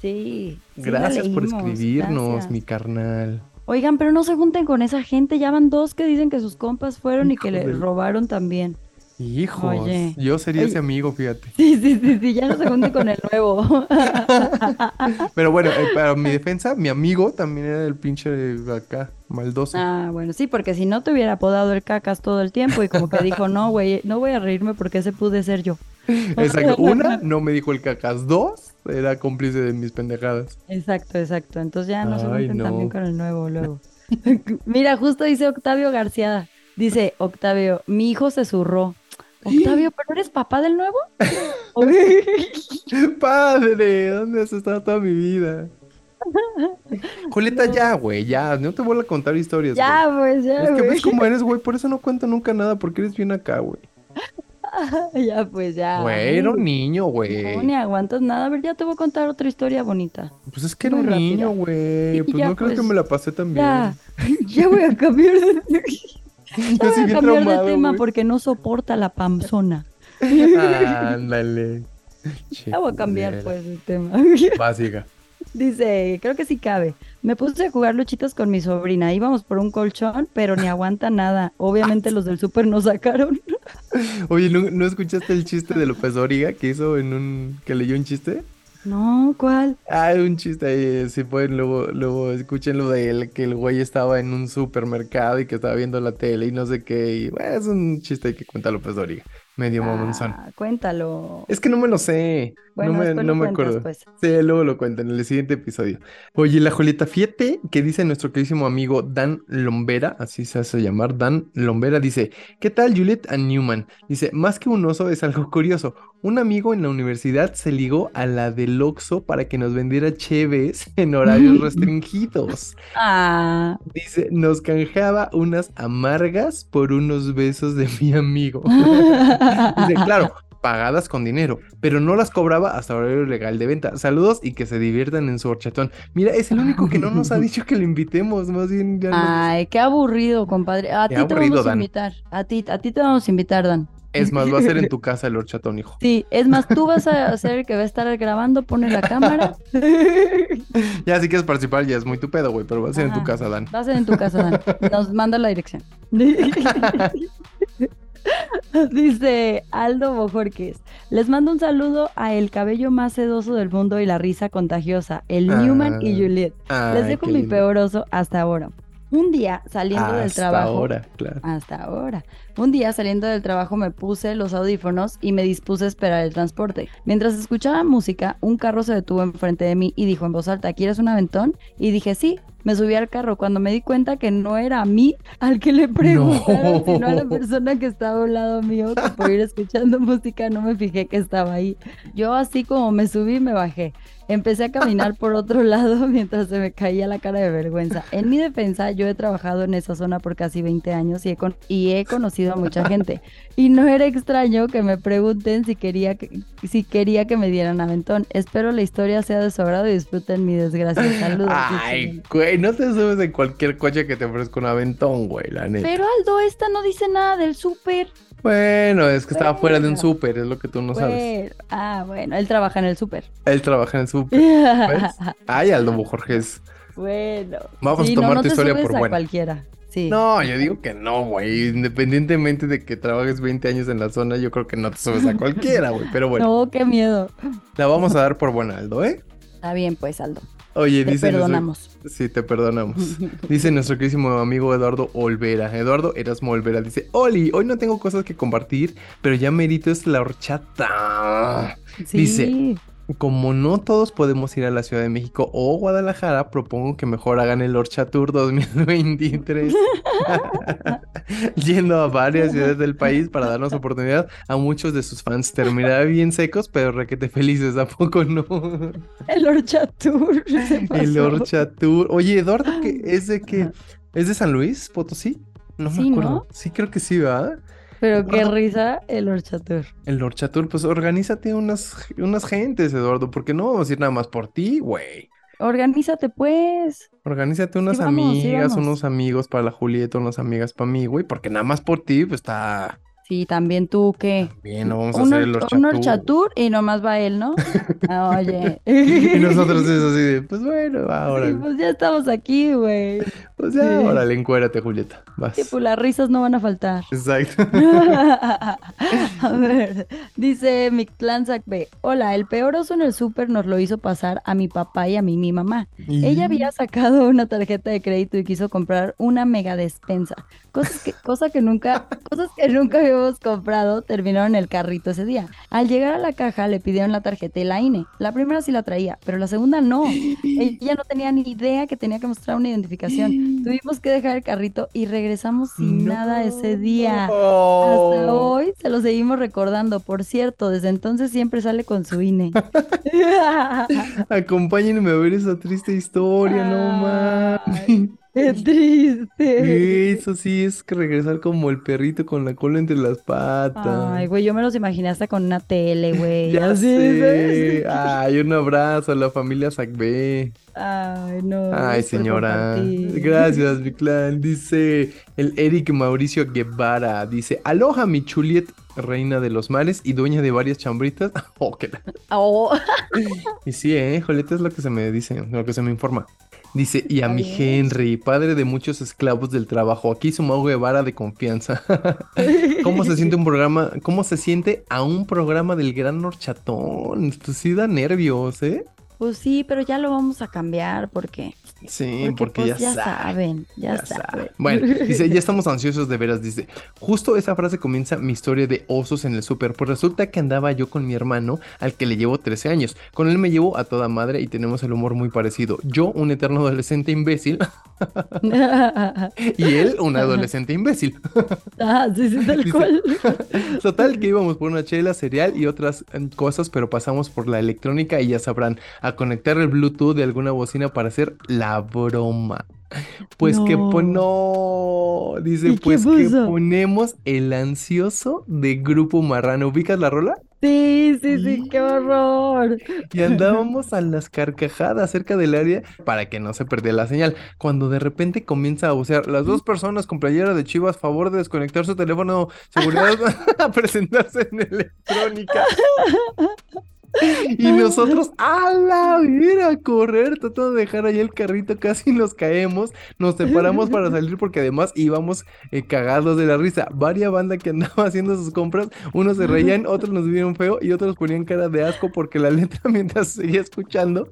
Sí, Gracias por escribirnos, gracias. mi carnal. Oigan, pero no se junten con esa gente. Ya van dos que dicen que sus compas fueron y que le robaron también. Hijos, Oye. yo sería Oye. ese amigo, fíjate. Sí, sí, sí, sí, ya no se junten con el nuevo. Pero bueno, eh, para mi defensa, mi amigo también era el pinche de acá, maldoso. Ah, bueno, sí, porque si no te hubiera apodado el cacas todo el tiempo y como que dijo, no, güey, no voy a reírme porque ese pude ser yo. Exacto. Una, no me dijo el cacas. Dos, era cómplice de mis pendejadas. Exacto, exacto. Entonces ya no se Ay, junten no. también con el nuevo luego. Mira, justo dice Octavio García. Dice Octavio, mi hijo se zurró. Octavio, ¿pero eres papá del nuevo? Padre, ¿dónde has estado toda mi vida? Julieta, ya, güey, ya. No te vuelvo a contar historias, ya, pues, ya. Es que ves cómo eres, güey. Por eso no cuento nunca nada, porque eres bien acá, güey. Ya, pues, ya. Güey, era un niño, No, güey. ni aguantas nada. A ver, ya te voy a contar otra historia bonita. Pues es que era un niño, güey. Sí, Pues ya, no creo que pues, me la pasé tan bien. Ya, ya voy a cambiar de, ya Yo voy sí cambiar de traumado, tema güey. porque no soporta la panzona. Ándale. Ya voy a cambiar, pues, de tema. Básica. Dice, creo que sí cabe. Me puse a jugar luchitas con mi sobrina. Íbamos por un colchón, pero ni aguanta nada. Obviamente los del súper nos sacaron. Oye, ¿no, no escuchaste el chiste de López Dóriga que hizo en un... que leyó un chiste? No, ¿cuál? Ah, un chiste ahí, si pueden, luego, luego escuchen lo de él, que el güey estaba en un supermercado y que estaba viendo la tele y no sé qué, y bueno, es un chiste que cuenta López Dóriga, medio mamonzón. Ah, cuéntalo. Es que no me lo sé, Bueno, no me, no me cuentas, acuerdo. pues. Sí, luego lo cuento en el siguiente episodio. Oye, la Julieta, fíjate que dice nuestro queridísimo amigo Dan Lombera, así se hace llamar, Dan Lombera, dice, ¿qué tal Juliet and Newman? Dice, más que un oso es algo curioso. Un amigo en la universidad se ligó a la del Oxxo para que nos vendiera cheves en horarios restringidos. Ah, Dice, nos canjeaba unas amargas por unos besos de mi amigo. Dice, claro, pagadas con dinero, pero no las cobraba hasta horario legal de venta. Saludos y que se diviertan en su horchatón. Mira, es el único que no nos ha dicho que le invitemos, más bien ya Ay, qué aburrido, compadre. A Qué ti te aburrido, vamos a Dan. invitar. A ti, a ti te vamos a invitar, Dan. Es más, va a ser en tu casa el horchatón, hijo. Sí, es más, tú vas a ser el que va a estar grabando, pone la cámara. Ya si quieres participar, ya es muy tu pedo, güey, pero va a ser en tu casa, Dan. Va a ser en tu casa, Dan. Nos manda la dirección. Dice Aldo Bojorquez. Les mando un saludo a el cabello más sedoso del mundo y la risa contagiosa, el Newman y Ah, Juliet. Les Ay, dejo mi lindo. peor oso hasta ahora. Un día saliendo del Hasta trabajo. ahora, claro. Hasta ahora. Un día saliendo del trabajo me puse los audífonos y me dispuse a esperar el transporte. Mientras escuchaba música, un carro se detuvo enfrente de mí y dijo en voz alta, ¿quieres un aventón? Y dije, sí. Me subí al carro cuando me di cuenta que no era a mí al que le preguntaron, sino a la persona que estaba a un lado mío, que por ir escuchando música no me fijé que estaba ahí. Yo así como me subí, me bajé. Empecé a caminar por otro lado mientras se me caía la cara de vergüenza. En mi defensa, yo he trabajado en esa zona por casi 20 años y he, con- y he conocido conocido a mucha gente. Y no era extraño que me pregunten si quería que, si quería que me dieran aventón. Espero la historia sea de su agrado y disfruten mi desgracia. Saludos. Ay, güey, no te subes en cualquier coche que te ofrezca un aventón, güey, la neta. Pero Aldo, esta no dice nada del súper. Bueno, es que estaba fuera de un súper, es lo que tú no sabes. Ah, bueno, él trabaja en el súper. Él trabaja en el súper. Ay, Aldo Jorges. bueno. Vamos a tomar no, no tu historia por a buena. cualquiera. Sí. No, yo digo que no, güey. Independientemente de que trabajes 20 años en la zona, yo creo que no te subes a cualquiera, güey. Pero bueno, No, qué miedo. la vamos a dar por buena, Aldo, ¿eh? Está bien, pues, Aldo. Oye, Te dice nuestro- perdonamos. Sí, te perdonamos. Dice nuestro querísimo amigo Eduardo Olvera. Eduardo Erasmo Olvera dice: Oli, hoy no tengo cosas que compartir, pero ya merito es la horchata. Sí. Dice, Como no todos podemos ir a la Ciudad de México o Guadalajara, propongo que mejor hagan el Orcha Tour 2023. Yendo a varias ciudades del país para darnos oportunidad a muchos de sus fans. Terminará bien secos, pero requete felices, ¿a poco no? El Orchatur. se El. Orcha Tour. Oye, Eduardo, ¿qué es de qué? ¿Es de San Luis, Potosí? No me Sí, acuerdo. ¿no? Sí, creo que sí, ¿verdad? Pero qué risa el Orchatur. El Orcha Tour, pues organízate unas, unas gentes, Eduardo, porque no vamos a ir nada más por ti, güey. Organízate, pues. Organízate unas vamos, amigas, unos amigos para la Julieta, unas amigas para mí, güey, porque nada más por ti, pues está Sí, también tú, ¿qué? bien, no vamos a Un, hacer el or- Orcha un Tour. Orchatur y nomás va él, ¿no? Ah, Oye. Y nosotros es así de, pues bueno, Sí, ahora, pues ya estamos aquí, güey. pues ya, sí. órale, encuérate, Julieta, vas. Sí, pues las risas no van a faltar. Exacto. A ver, dice Mictlán B. Hola, el peor oso en el súper nos lo hizo pasar a mi papá y a mí mi mamá. Ella había sacado una tarjeta de crédito y quiso comprar una mega despensa. Cosas que, cosa que nunca, cosas que nunca comprado terminaron en el carrito ese día. Al llegar a la caja le pidieron la tarjeta y la INE. La primera sí la traía, pero la segunda no. Ella no tenía ni idea que tenía que mostrar una identificación. Tuvimos que dejar el carrito y regresamos sin nada ese día. Hasta Oh. hoy se lo seguimos recordando. Por cierto, desde entonces siempre sale con su INE. Acompáñenme a ver esa triste historia, no mames. ¡Qué triste! Eso sí es que regresar como el perrito con la cola entre las patas. Ay, güey, yo me los imaginé hasta con una tele, güey. Ya así, sé. Ay, un abrazo a la familia Sacbé. Ay, no. Ay, señora. Gracias, mi clan. Dice el Eric Mauricio Guevara. Dice, aloha mi Juliet, reina de los mares y dueña de varias chambritas. Oh, qué la- Oh, Y sí, eh, Julieta es lo que se me dice, lo que se me informa. Dice, y a mi. Henry, padre de muchos esclavos del trabajo, aquí su Guevara de confianza. ¿Cómo se siente un programa, cómo se siente a un programa del gran horchatón? Esto sí da nervios, ¿eh? Pues sí, pero ya lo vamos a cambiar porque, Sí, porque, porque, pues, ya, ya sabe. saben, ya, Ya saben. sabe. Bueno, dice, ya estamos ansiosos de veras, dice. Justo esa frase comienza mi historia de osos en el súper. Pues resulta que andaba yo con mi hermano, al que le llevo 13 años. Con él me llevo a toda madre y tenemos el humor muy parecido. Yo, un eterno adolescente imbécil, y él, un adolescente imbécil. ah, sí, sí, tal cual. Total, que íbamos por una chela, cereal y otras eh, cosas, pero pasamos por la electrónica y ya sabrán, a conectar el Bluetooth de alguna bocina para hacer la broma. Pues que No. dice, ¿Y qué pues que ponemos el ansioso de Grupo Marrano. ¿Ubicas la rola? Sí, sí, sí, qué horror. Y andábamos a las carcajadas cerca del área para que no se perdiera la señal. Cuando de repente comienza a vocear, las dos personas con playera de Chivas, favor de desconectar su teléfono, seguridad a presentarse en electrónica. Y nosotros, a la vida, a correr, tratando de dejar ahí el carrito, casi nos caemos, nos separamos para salir porque además íbamos eh, cagados de la risa. Varia banda que andaba haciendo sus compras, unos se reían, otros nos vieron feo y otros ponían cara de asco porque la letra mientras seguía escuchando.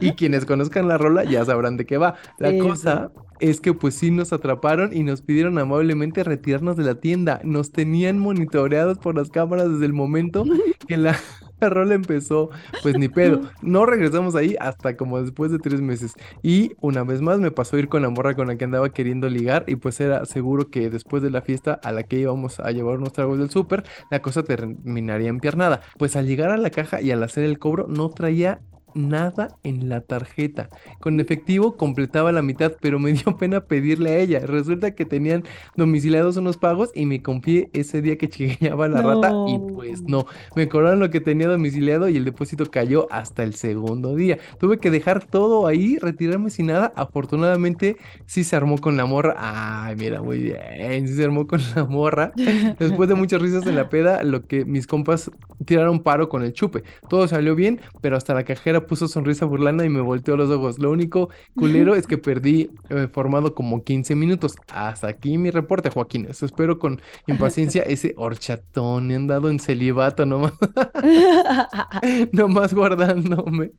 Y quienes conozcan la rola ya sabrán de qué va. La Sí, cosa es que pues sí nos atraparon y nos pidieron amablemente retirarnos de la tienda. Nos tenían monitoreados por las cámaras desde el momento que la, la rola empezó. Pues ni pedo. No regresamos ahí hasta como después de tres meses. Y una vez más me pasó a ir con la morra con la que andaba queriendo ligar y pues era seguro que después de la fiesta a la que íbamos a llevar unos tragos del súper, la cosa terminaría empiernada. Pues al llegar a la caja y al hacer el cobro no traía nada en la tarjeta. Con efectivo completaba la mitad, pero me dio pena pedirle a ella. Resulta que tenían domiciliados unos pagos y me confié ese día que chillaba la rata y pues no, me cobraron lo que tenía domiciliado y el depósito cayó hasta el segundo día. Tuve que dejar todo ahí, retirarme sin nada. Afortunadamente sí se armó con la morra. Ay, mira, muy bien, sí se armó con la morra. Después de muchas risas en la peda, lo que mis compas tiraron paro con el chupe. Todo salió bien, pero hasta la cajera puso sonrisa burlana y me volteó los ojos. Lo único culero es que perdí eh, formado como 15 minutos. Hasta aquí mi reporte, Joaquín. espero con impaciencia ese horchatón andado en celibato nomás. nomás guardándome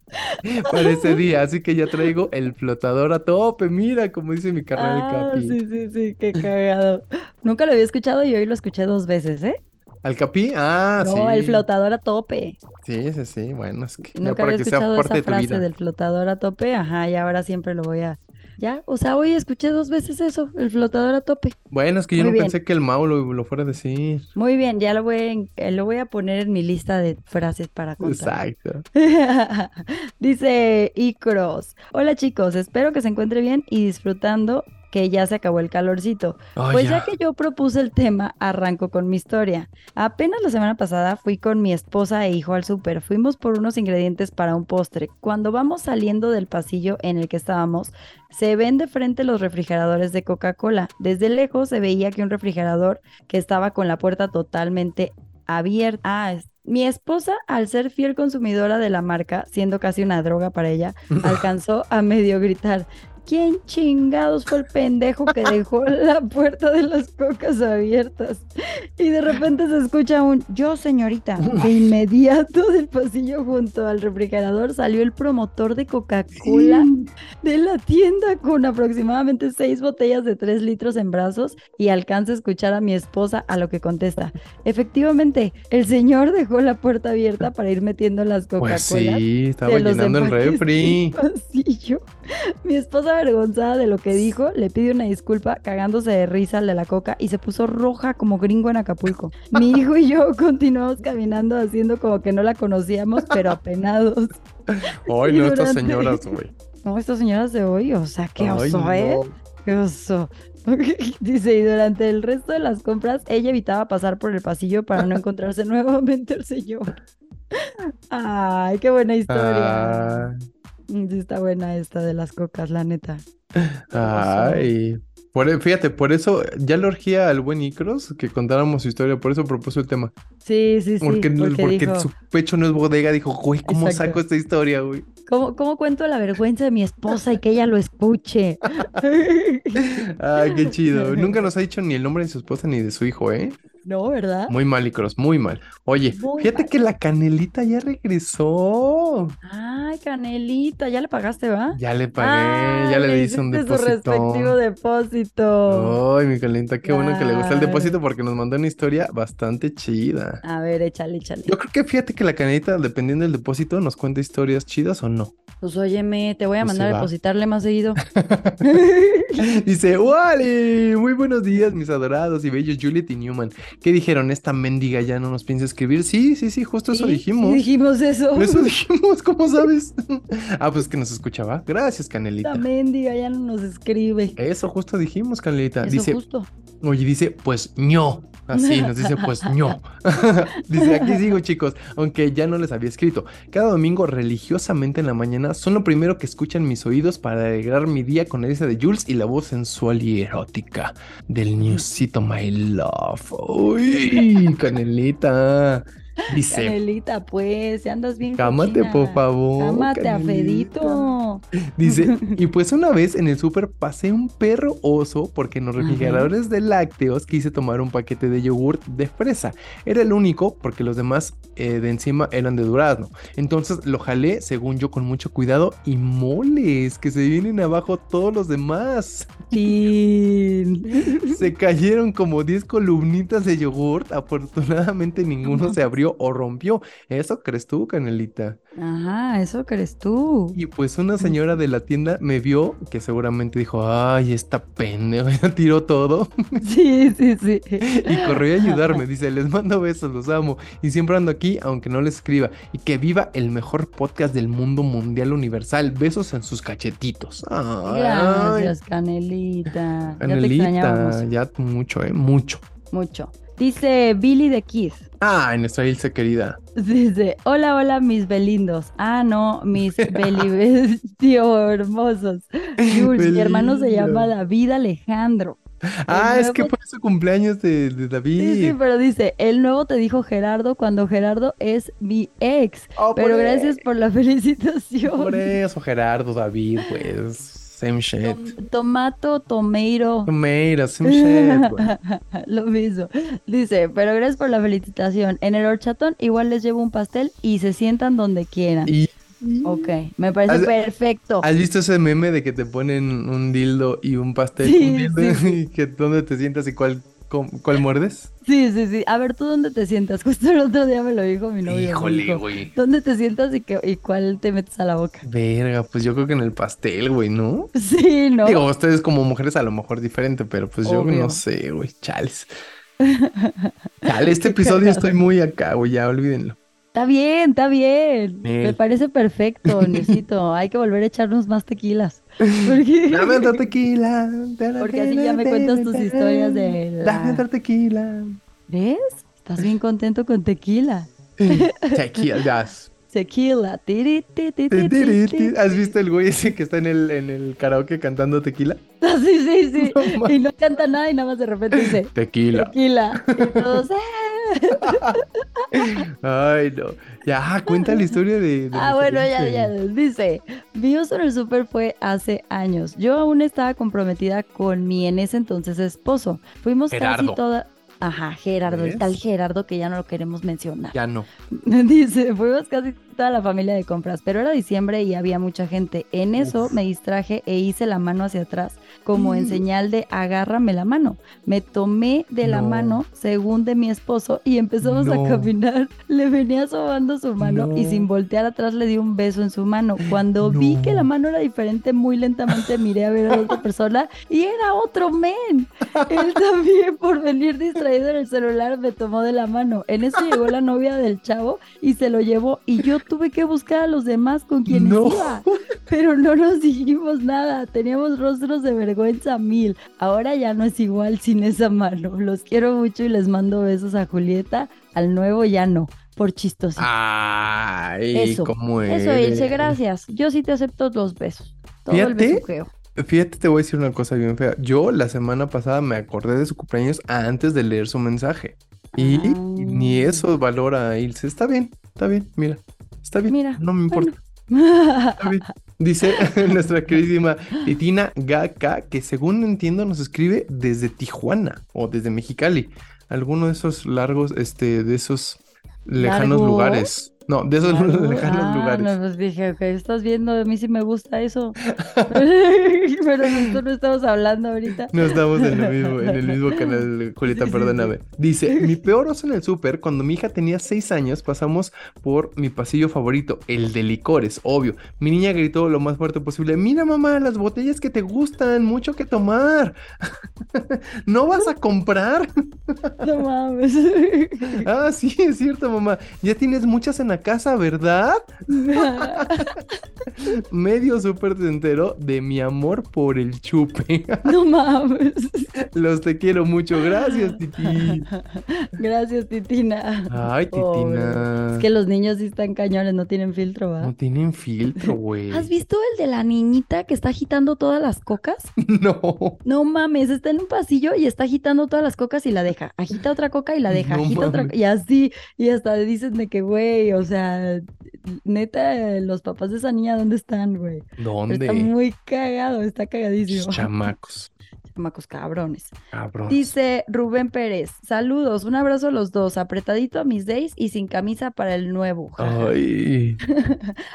para ese día. Así que ya traigo el flotador a tope. Mira, como dice mi carnal Ah, Capi. sí, sí, sí, qué cagado. Nunca lo había escuchado y hoy lo escuché dos veces, ¿eh? ¿Al Capi? Ah, sí. No, el flotador a tope. Sí, sí, sí. Bueno, es que ya Nunca para había que sea escuchado parte esa de tu frase vida. del flotador a tope, ajá, y ahora siempre lo voy a... Ya, o sea, hoy escuché dos veces eso, el flotador a tope. Bueno, es que yo Muy no bien. pensé que el Mau lo, lo fuera a decir. Muy bien, ya lo voy, en- eh, lo voy a poner en mi lista de frases para contar. Exacto. Dice Icros. Hola chicos, espero que se encuentre bien y disfrutando que ya se acabó el calorcito. Oh, Pues ya. ya que yo propuse el tema, arranco con mi historia. Apenas la semana pasada fui con mi esposa e hijo al súper. Fuimos por unos ingredientes para un postre. Cuando vamos saliendo del pasillo en el que estábamos, se ven de frente los refrigeradores de Coca-Cola. Desde lejos se veía que un refrigerador que estaba con la puerta totalmente abierta. Ah, mi esposa, al ser fiel consumidora de la marca, siendo casi una droga para ella, alcanzó a medio gritar. ¿Quién chingados fue el pendejo que dejó la puerta de las cocas abiertas? Y de repente se escucha un yo, señorita. De inmediato del pasillo junto al refrigerador salió el promotor de Coca-Cola de la tienda con aproximadamente seis botellas de tres litros en brazos y alcanza a escuchar a mi esposa a lo que contesta. Efectivamente, el señor dejó la puerta abierta para ir metiendo las Coca-Cola. Pues sí, estaba llenando el refri. pasillo. Mi esposa avergonzada de lo que dijo, le pide una disculpa cagándose de risa al de la coca y se puso roja como gringo en Acapulco. Mi hijo y yo continuamos caminando haciendo como que no la conocíamos, pero apenados. Ay, no, estas señoras, güey. No, estas señoras de hoy, o sea, qué Ay, oso, ¿eh? Qué oso. Dice, y durante el resto de las compras, ella evitaba pasar por el pasillo para no encontrarse nuevamente el señor. Ay, qué buena historia. Ah, Sí, está buena esta de las cocas, la neta. Ay. Por, e- fíjate, por eso ya le urgía al buen Icros que contáramos su historia, por eso propuso el tema. Sí, sí, sí. Porque, no- porque dijo, su pecho no es bodega, dijo, güey, ¿cómo Exacto. saco esta historia, güey? ¿cómo, cómo cuento la vergüenza de mi esposa y que ella lo escuche? Ay, qué chido. Nunca nos ha dicho ni el nombre de su esposa ni de su hijo, ¿eh? No, ¿verdad? Muy mal, Icros, muy mal. Oye, Muy fíjate mal. que la canelita ya regresó. Ay, Canelita, ya le pagaste, ¿va? Ya le pagué, ya le, hice un hiciste su depósito. respectivo depósito. Ay, mi canelita, qué bueno que le gusta el depósito porque nos mandó una historia bastante chida. A ver, échale, échale. Yo creo que fíjate que la canelita, dependiendo del depósito, nos cuenta historias chidas o no. Pues óyeme, te voy a Pues mandar a depositarle más seguido. Dice, ¡Wale! Muy buenos días, mis adorados y bellos Juliet y Newman. ¿Qué dijeron? ¿Esta mendiga ya no nos piensa escribir? Sí, sí, sí, justo eso Sí, dijimos. sí dijimos eso. Eso dijimos, ¿cómo sabes? ah, pues que nos escuchaba. Gracias, Canelita. La mendiga ya no nos escribe. Eso justo dijimos, Canelita. Eso Dice, justo. Oye, dice, pues ño. Así nos dice, pues ño. dice, aquí sigo, chicos, aunque ya no les había escrito. Cada domingo, religiosamente en la mañana, son lo primero que escuchan mis oídos para alegrar mi día con la de Jules y la voz sensual y erótica del Newsito My Love. Uy, canelita. Dice, Canelita, pues, si andas bien cámate, cochina. por favor. Cámate a Canelita". Fedito. Dice, y pues una vez en el súper pasé un perro oso porque en los Ajá. refrigeradores de lácteos quise tomar un paquete de yogurt de fresa. Era el único porque los demás eh, de encima eran de durazno. Entonces lo jalé, según yo, con mucho cuidado y moles, que se vienen abajo todos los demás. Tin. Se cayeron como 10 columnitas de yogurt. Afortunadamente ninguno se abrió o rompió. Eso crees tú, Canelita. Ajá, eso crees tú. Y pues una señora de la tienda me vio que seguramente dijo, ay, esta pendeja tiró todo. Sí, sí, sí. Y corrió a ayudarme. Dice, les mando besos, los amo. Y siempre ando aquí, aunque no les escriba. Y que viva el mejor podcast del mundo mundial universal. Besos en sus cachetitos. Ay, Gracias, Canelita. Ya te Canelita, extrañábamos ya mucho, ¿eh? Mucho. mucho. Dice Billy de Keith. Ay, nuestra Ilse querida. Dice, hola, hola, mis belindos. Ah, no, mis belibestio hermosos. Jules, mi hermano se llama. David Alejandro. Ah, es que fue su cumpleaños de, de Sí, David. sí, pero dice, el nuevo te dijo Gerardo cuando Gerardo es mi ex. Oh, Pero e- gracias por la felicitación. Por eso, Gerardo, David, pues. Same shit. Tom- tomato, tomeiro. Mira, same shit. Lo mismo. Dice, pero gracias por la felicitación. En el horchatón igual les llevo un pastel y se sientan donde quieran. Y Ok, me parece ¿Has- perfecto. ¿Has visto ese meme de que te ponen un dildo y un pastel? Sí, Un dildo sí, y que dónde te sientas y cuál, cuál muerdes? Sí, sí, sí. A ver, ¿tú dónde te sientas? Justo el otro día me lo dijo mi novio. Híjole, güey. ¿Dónde te sientas y, qué- y cuál te metes a la boca? Verga, pues yo creo que en el pastel, güey, ¿no? Sí, ¿no? Digo, ustedes como mujeres a lo mejor diferente, pero pues yo no sé, güey, chales. Chale, este episodio estoy muy acá, güey, ya olvídenlo. Está bien, está bien. Me Nel. parece perfecto, Necesito. Hay que volver a echarnos más tequilas. Porque, Dame otra tequila. porque así ya me cuentas tus historias de Dame la... otra tequila. ¿Ves? Estás bien contento con tequila. Tequila, ya. Tequila. Ti. ti. ¿Has visto el güey ese que está en el, en el karaoke cantando tequila? Ah, Sí, sí, sí. No Y no canta nada y nada más de repente dice Tequila. tequila. Y todos, "Ah". Ay, no. Ya, cuenta la historia de. de Ah, bueno, ya, ya. Dice, mi uso en el súper fue hace años. Yo aún estaba comprometida con mi en ese entonces esposo. Fuimos Gerardo. casi toda... Ajá, Gerardo, el tal Gerardo que ya no lo queremos mencionar. Ya no. Dice, fuimos casi toda la familia de compras, pero era diciembre y había mucha gente. En eso Uf. me distraje e hice la mano hacia atrás, como en Mm. señal de agárrame la mano. Me tomé de la No. mano, según de mi esposo, y empezamos a No. caminar. Le venía sobando su mano y No. sin voltear atrás le di un beso en su mano. Cuando vi que la mano era diferente, muy lentamente miré a ver a la otra persona y era otro men. Él también, por venir distraído en el celular, me tomó de la mano. En eso llegó la novia del chavo y se lo llevó. Y yo tuve que buscar a los demás con quienes No. iba. Pero no nos dijimos nada. Teníamos rostros de vergüenza mil. Ahora ya no es igual sin esa mano. Los quiero mucho y les mando besos a Julieta. Al nuevo ya no. Por chistosito. Ay, Eso, cómo Eso, Ilse, gracias. Yo sí te acepto los besos. Todo el Fíjate. besuqueo. Fíjate, te voy a decir una cosa bien fea. Yo la semana pasada me acordé de su cumpleaños antes de leer su mensaje. Y Ah. ni eso valora Ilse. Está bien, está bien, mira. Está bien. Mira, No me importa. Está bien. Dice nuestra queridísima Titina Gaka, que según entiendo nos escribe desde Tijuana o desde Mexicali. Alguno de esos largos, este, de esos lejanos lugares. No, de esos Largo. lejanos Ah, lugares. no, pues dije, ok, estás viendo, a mí sí me gusta eso. Pero esto no estamos hablando ahorita. No estamos en, lo mismo, en el mismo canal, Julieta, Sí, sí, perdóname. Dice, mi peor oso en el súper, cuando mi hija tenía seis años, pasamos por mi pasillo favorito, el de licores, obvio. Mi niña gritó lo más fuerte posible, mira mamá, las botellas que te gustan, mucho que tomar. ¿No vas a comprar? No mames. Ah, sí, es cierto, mamá. Ya tienes muchas en casa, ¿verdad? Medio súper se enteró de mi amor por el chupe. No mames. Los te quiero mucho, gracias, Titi. Gracias, Titina. Ay. Titina. Es que los niños sí están cañones, no tienen filtro, ¿va? No tienen filtro, güey. ¿Has visto el de la niñita que está agitando todas las cocas? No. No mames, está en un pasillo y está agitando todas las cocas y la deja. Agita otra coca y la deja. No agita otra mames. y así. Y hasta dicen de que, güey, o sea, neta, los papás de esa niña, ¿dónde están, güey? ¿Dónde? Está muy cagado, está cagadísimo. Chamacos. Chamacos cabrones. Cabrón. Dice Rubén Pérez, saludos, un abrazo a los dos, apretadito a mis days y sin camisa para el nuevo. Ay.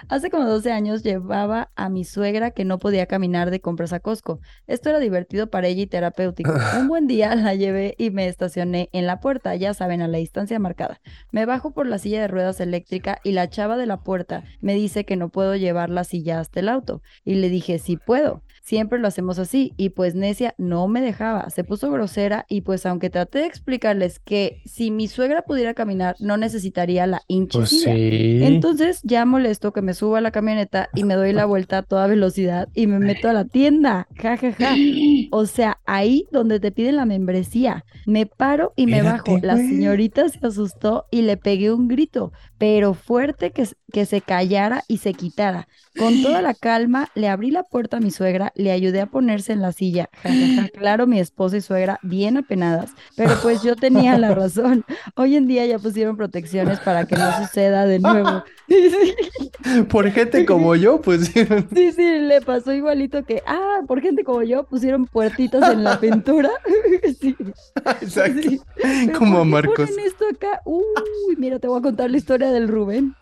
Hace como 12 años llevaba a mi suegra que no podía caminar de compras a Costco. Esto era divertido para ella y terapéutico. Un buen día la llevé y me estacioné en la puerta, ya saben, a la distancia marcada. Me bajo por la silla de ruedas eléctrica y la chava de la puerta me dice que no puedo llevar la silla hasta el auto. Y le dije, sí puedo. Siempre lo hacemos así. Y pues necia no me dejaba. Se puso grosera y pues aunque traté de explicarles que si mi suegra pudiera caminar no necesitaría la hincha Pues sí. Entonces ya molesto que me suba a la camioneta y me doy la vuelta a toda velocidad y me meto a la tienda. Ja, ja, ja. O sea, ahí donde te piden la membresía. Me paro y me bajo. La señorita se asustó y le pegué un grito, pero fuerte que, que se callara y se quitara. Con toda la calma le abrí la puerta a mi suegra, le ayudé a ponerse en la silla. Ja, ja, ja. Claro, mi esposa y suegra bien apenadas, pero pues yo tenía la razón. Hoy en día ya pusieron protecciones para que no suceda de nuevo. Por gente como yo, pues Sí, sí, le pasó igualito que, ah, por gente como yo pusieron puertitas en la pintura. Sí, Exacto. sí. Como ¿por qué Marcos. ponen esto acá? Uy, mira, te voy a contar la historia del Rubén.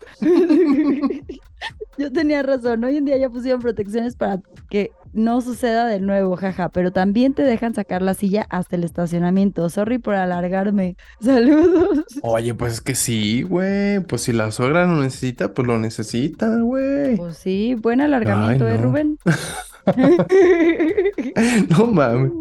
Yo tenía razón, hoy en día ya pusieron protecciones para que no suceda de nuevo, jaja, pero también te dejan sacar la silla hasta el estacionamiento. Sorry por alargarme. Saludos. Oye, pues es que sí, güey. Pues si la suegra lo necesita, pues lo necesita, güey. Pues sí, buen alargamiento, Ay, ¿eh. Rubén? No mames.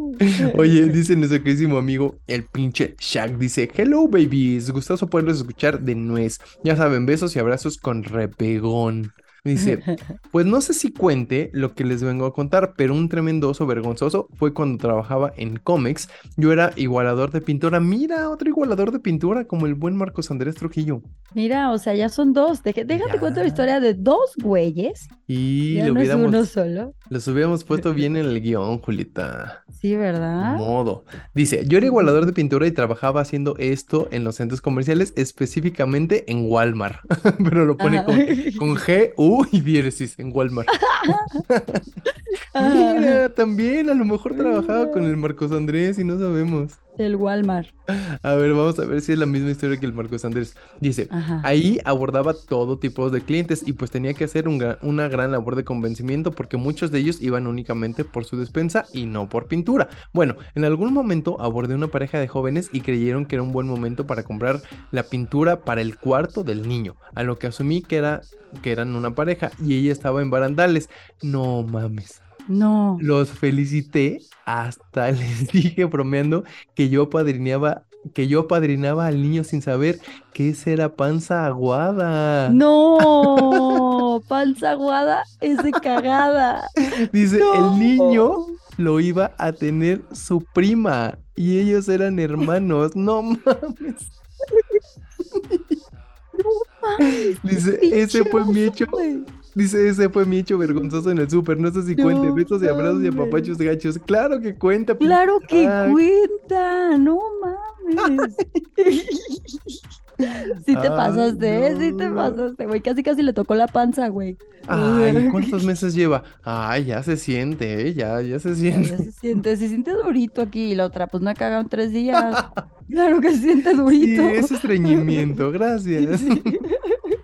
Oye, dice nuestro queridísimo amigo, el pinche Shaq, dice, Hello babies, gustoso poderlos escuchar de nuez. Ya saben, besos y abrazos con repegón. Dice, pues no sé si cuente lo que les vengo a contar, pero un tremendo oso vergonzoso fue cuando trabajaba en cómics. Yo era igualador de pintura. Mira, otro igualador de pintura, como el buen Marcos Andrés Trujillo. Mira, o sea, ya son dos. Deje- déjate cuento la historia de dos güeyes. Y Ya lo no es uno hubiéramos, solo. los hubiéramos puesto bien en el guion, Julita. Sí, ¿verdad? Modo. Dice, yo era igualador de pintura y trabajaba haciendo esto en los centros comerciales, específicamente en Walmart. Pero lo pone Ajá. con, con G, U y diéresis en Walmart. Ah, Mira, también a lo mejor trabajaba con el Marcos Andrés y no sabemos. El Walmart. A ver, vamos a ver si es la misma historia que el Marcos Andrés. Dice, Ajá. Ahí abordaba todo tipo de clientes y pues tenía que hacer un una gran labor de convencimiento porque muchos de ellos iban únicamente por su despensa y no por pintura. Bueno, en algún momento abordé una pareja de jóvenes y creyeron que era un buen momento para comprar la pintura para el cuarto del niño, a lo que asumí que era que eran una pareja y ella estaba en barandales. No mames. No. Los felicité, hasta les dije bromeando que yo padrineaba, que yo padrinaba al niño sin saber que esa era panza aguada. No. Panza aguada es de cagada. Dice, No. el niño lo iba a tener su prima y ellos eran hermanos. No mames. Dice, ese fue mi hecho. Dice, ese fue mi hecho vergonzoso en el súper. No sé si cuente, No besos y abrazos y apapachos gachos. Claro que cuenta. pinche Claro que cuenta. No mames. Sí te Ay, pasaste, ¿eh? Sí te no. pasaste, güey. Casi casi le tocó la panza, güey. Ay, ¿cuántos meses lleva? Ay, ya se siente, ¿eh? Ya, ya se Ya siente. se siente, se siente durito aquí y la otra, pues no he cagado en tres días. Claro que se siente Sí, durito. es estreñimiento, gracias. Sí.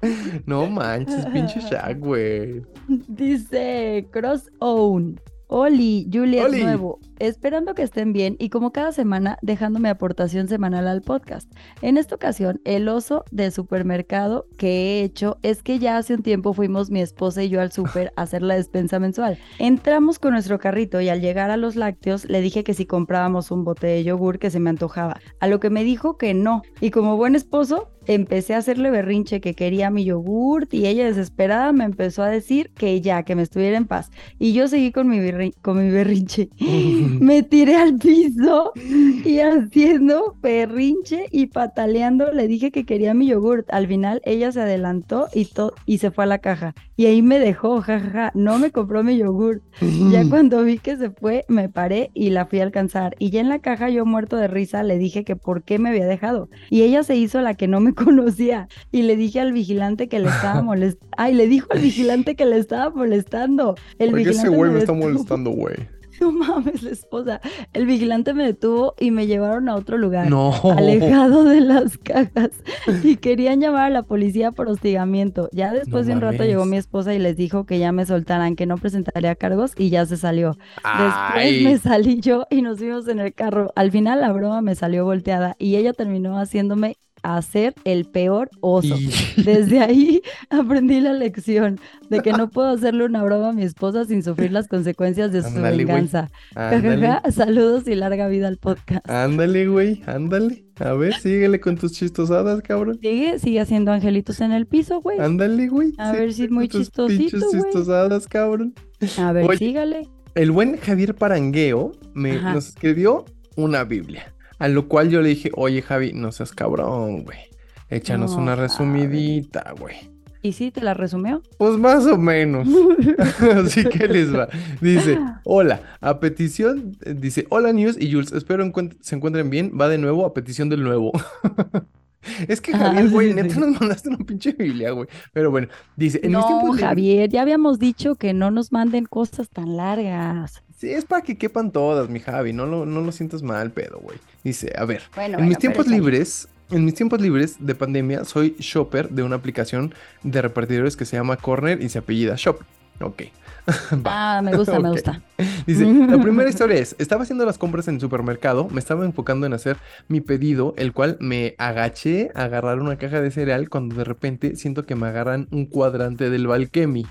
No manches, pinche Shaq, güey. Dice Cross Own. Oli, Juliet Oli. Nuevo, esperando que estén bien y como cada semana dejando mi aportación semanal al podcast. En esta ocasión, el oso de supermercado que he hecho es que ya hace un tiempo fuimos mi esposa y yo al súper a hacer la despensa mensual. Entramos con nuestro carrito y al llegar a los lácteos le dije que si comprábamos un bote de yogur que se me antojaba, a lo que me dijo que no. Y como buen esposo, empecé a hacerle berrinche que quería mi yogurt y ella desesperada me empezó a decir que ya, que me estuviera en paz. Y yo seguí con mi, con mi berrinche. Me tiré al piso y haciendo berrinche y pataleando le dije que quería mi yogurt. Al final ella se adelantó y, to- y se fue a la caja. Y ahí me dejó, jajaja, no me compró mi yogurt. Ya cuando vi que se fue, me paré y la fui a alcanzar. Y ya en la caja, yo muerto de risa, le dije que por qué me había dejado. Y ella se hizo la que no me conocía. Y le dije al vigilante que le estaba molestando. Ay, le dijo al vigilante que le estaba molestando. El Porque ese vigilante güey me está molestando, güey. No mames, la esposa. El vigilante me detuvo y me llevaron a otro lugar. No. Alejado de las cajas. Y querían llamar a la policía por hostigamiento. Ya después No de un rato llegó mi esposa y les dijo que ya me soltaran, que no presentaría cargos y ya se salió. Después me salí yo y nos fuimos en el carro. Al final la broma me salió volteada y ella terminó haciéndome hacer el peor oso. Y- Desde ahí aprendí la lección de que no puedo hacerle una broma a mi esposa sin sufrir las consecuencias de su Ándale, güey. venganza. Saludos y larga vida al podcast. ándale, güey, ándale. A ver, síguele con tus chistosadas, cabrón. Sigue, sigue haciendo angelitos en el piso, güey. Ándale, güey. A ver si síguele muy tus chistosito, güey. chistosadas, cabrón. A ver, Oye. sígale. El buen Javier Parangueo me, Ajá. nos escribió una Biblia. A lo cual yo le dije, oye, Javi, no seas cabrón, güey. Échanos No, una resumidita, güey. ¿Y sí te la resumió? Pues más o menos. Así que les va. Dice, hola, a petición, dice, hola News y Jules, espero encuent- se encuentren bien. Va de nuevo a petición del nuevo. Es que Ah, Javier, güey, sí, neta sí. nos mandaste una pinche Biblia, güey. Pero bueno, dice, en mis No, tiempos libres- Javier, ya habíamos dicho que no nos manden cosas tan largas. Sí, es para que quepan todas, mi Javi, no lo, no lo sientas mal, pedo, güey. Dice, a ver, Bueno, en mis tiempos libres, en mis tiempos libres de pandemia, soy shopper de una aplicación de repartidores que se llama Corner y se apellida Shop. Ok. Ah, me gusta, me gusta. Dice, la primera historia es, estaba haciendo las compras en el supermercado, me estaba enfocando en hacer mi pedido, el cual me agaché a agarrar una caja de cereal cuando de repente siento que me agarran un cuadrante del Valkemi.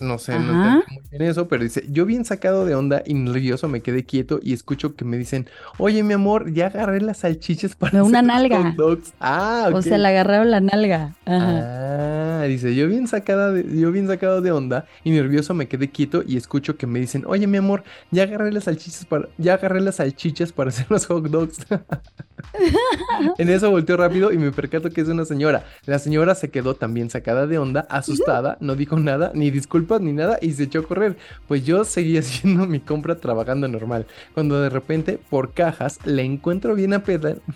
No sé, no Ajá. entendí muy bien eso, pero dice, yo bien sacado de onda y nervioso me quedé quieto y escucho que me dicen, oye mi amor, ya agarré las salchichas para De una nalga. hot dogs". Ah, O ok. sea, le agarraron la nalga. Ajá. Ah, dice, yo bien sacada de, yo bien sacado de onda y nervioso me quedé quieto y escucho que me dicen, oye mi amor, ya agarré las salchichas para, ya agarré las salchichas para hacer los hot dogs. En eso volteó rápido y me percato que es una señora. La señora se quedó también sacada de onda, asustada, no dijo nada, ni disculpas ni nada y se echó a correr. Pues yo seguí haciendo mi compra trabajando normal. Cuando de repente, por cajas, la encuentro bien,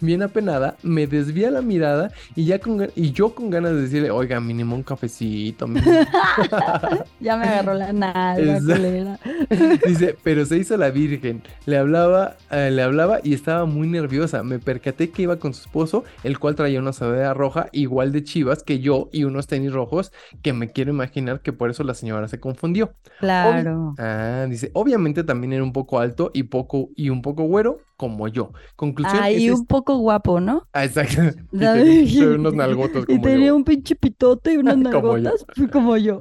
bien apenada, me desvía la mirada y, ya con, y yo con ganas de decirle, oiga, mínimo un cafecito. mínimo". Ya me agarró la nalga. Dice, pero se hizo la virgen. Le hablaba, eh, le hablaba y estaba muy nerviosa. Me percaté que iba con su esposo, el cual traía una sudadera roja igual de chivas que yo y unos tenis rojos, que me quiero imaginar que por eso la señora se confundió. Claro. Ah, dice, obviamente también era un poco alto y poco y un poco güero, como yo. Conclusión Ah, y es un poco guapo, ¿no? Ah, exacto. Y tenía unos nalgotos Y como tenía yo. un pinche pitote y unas Como yo. nalgotas como yo.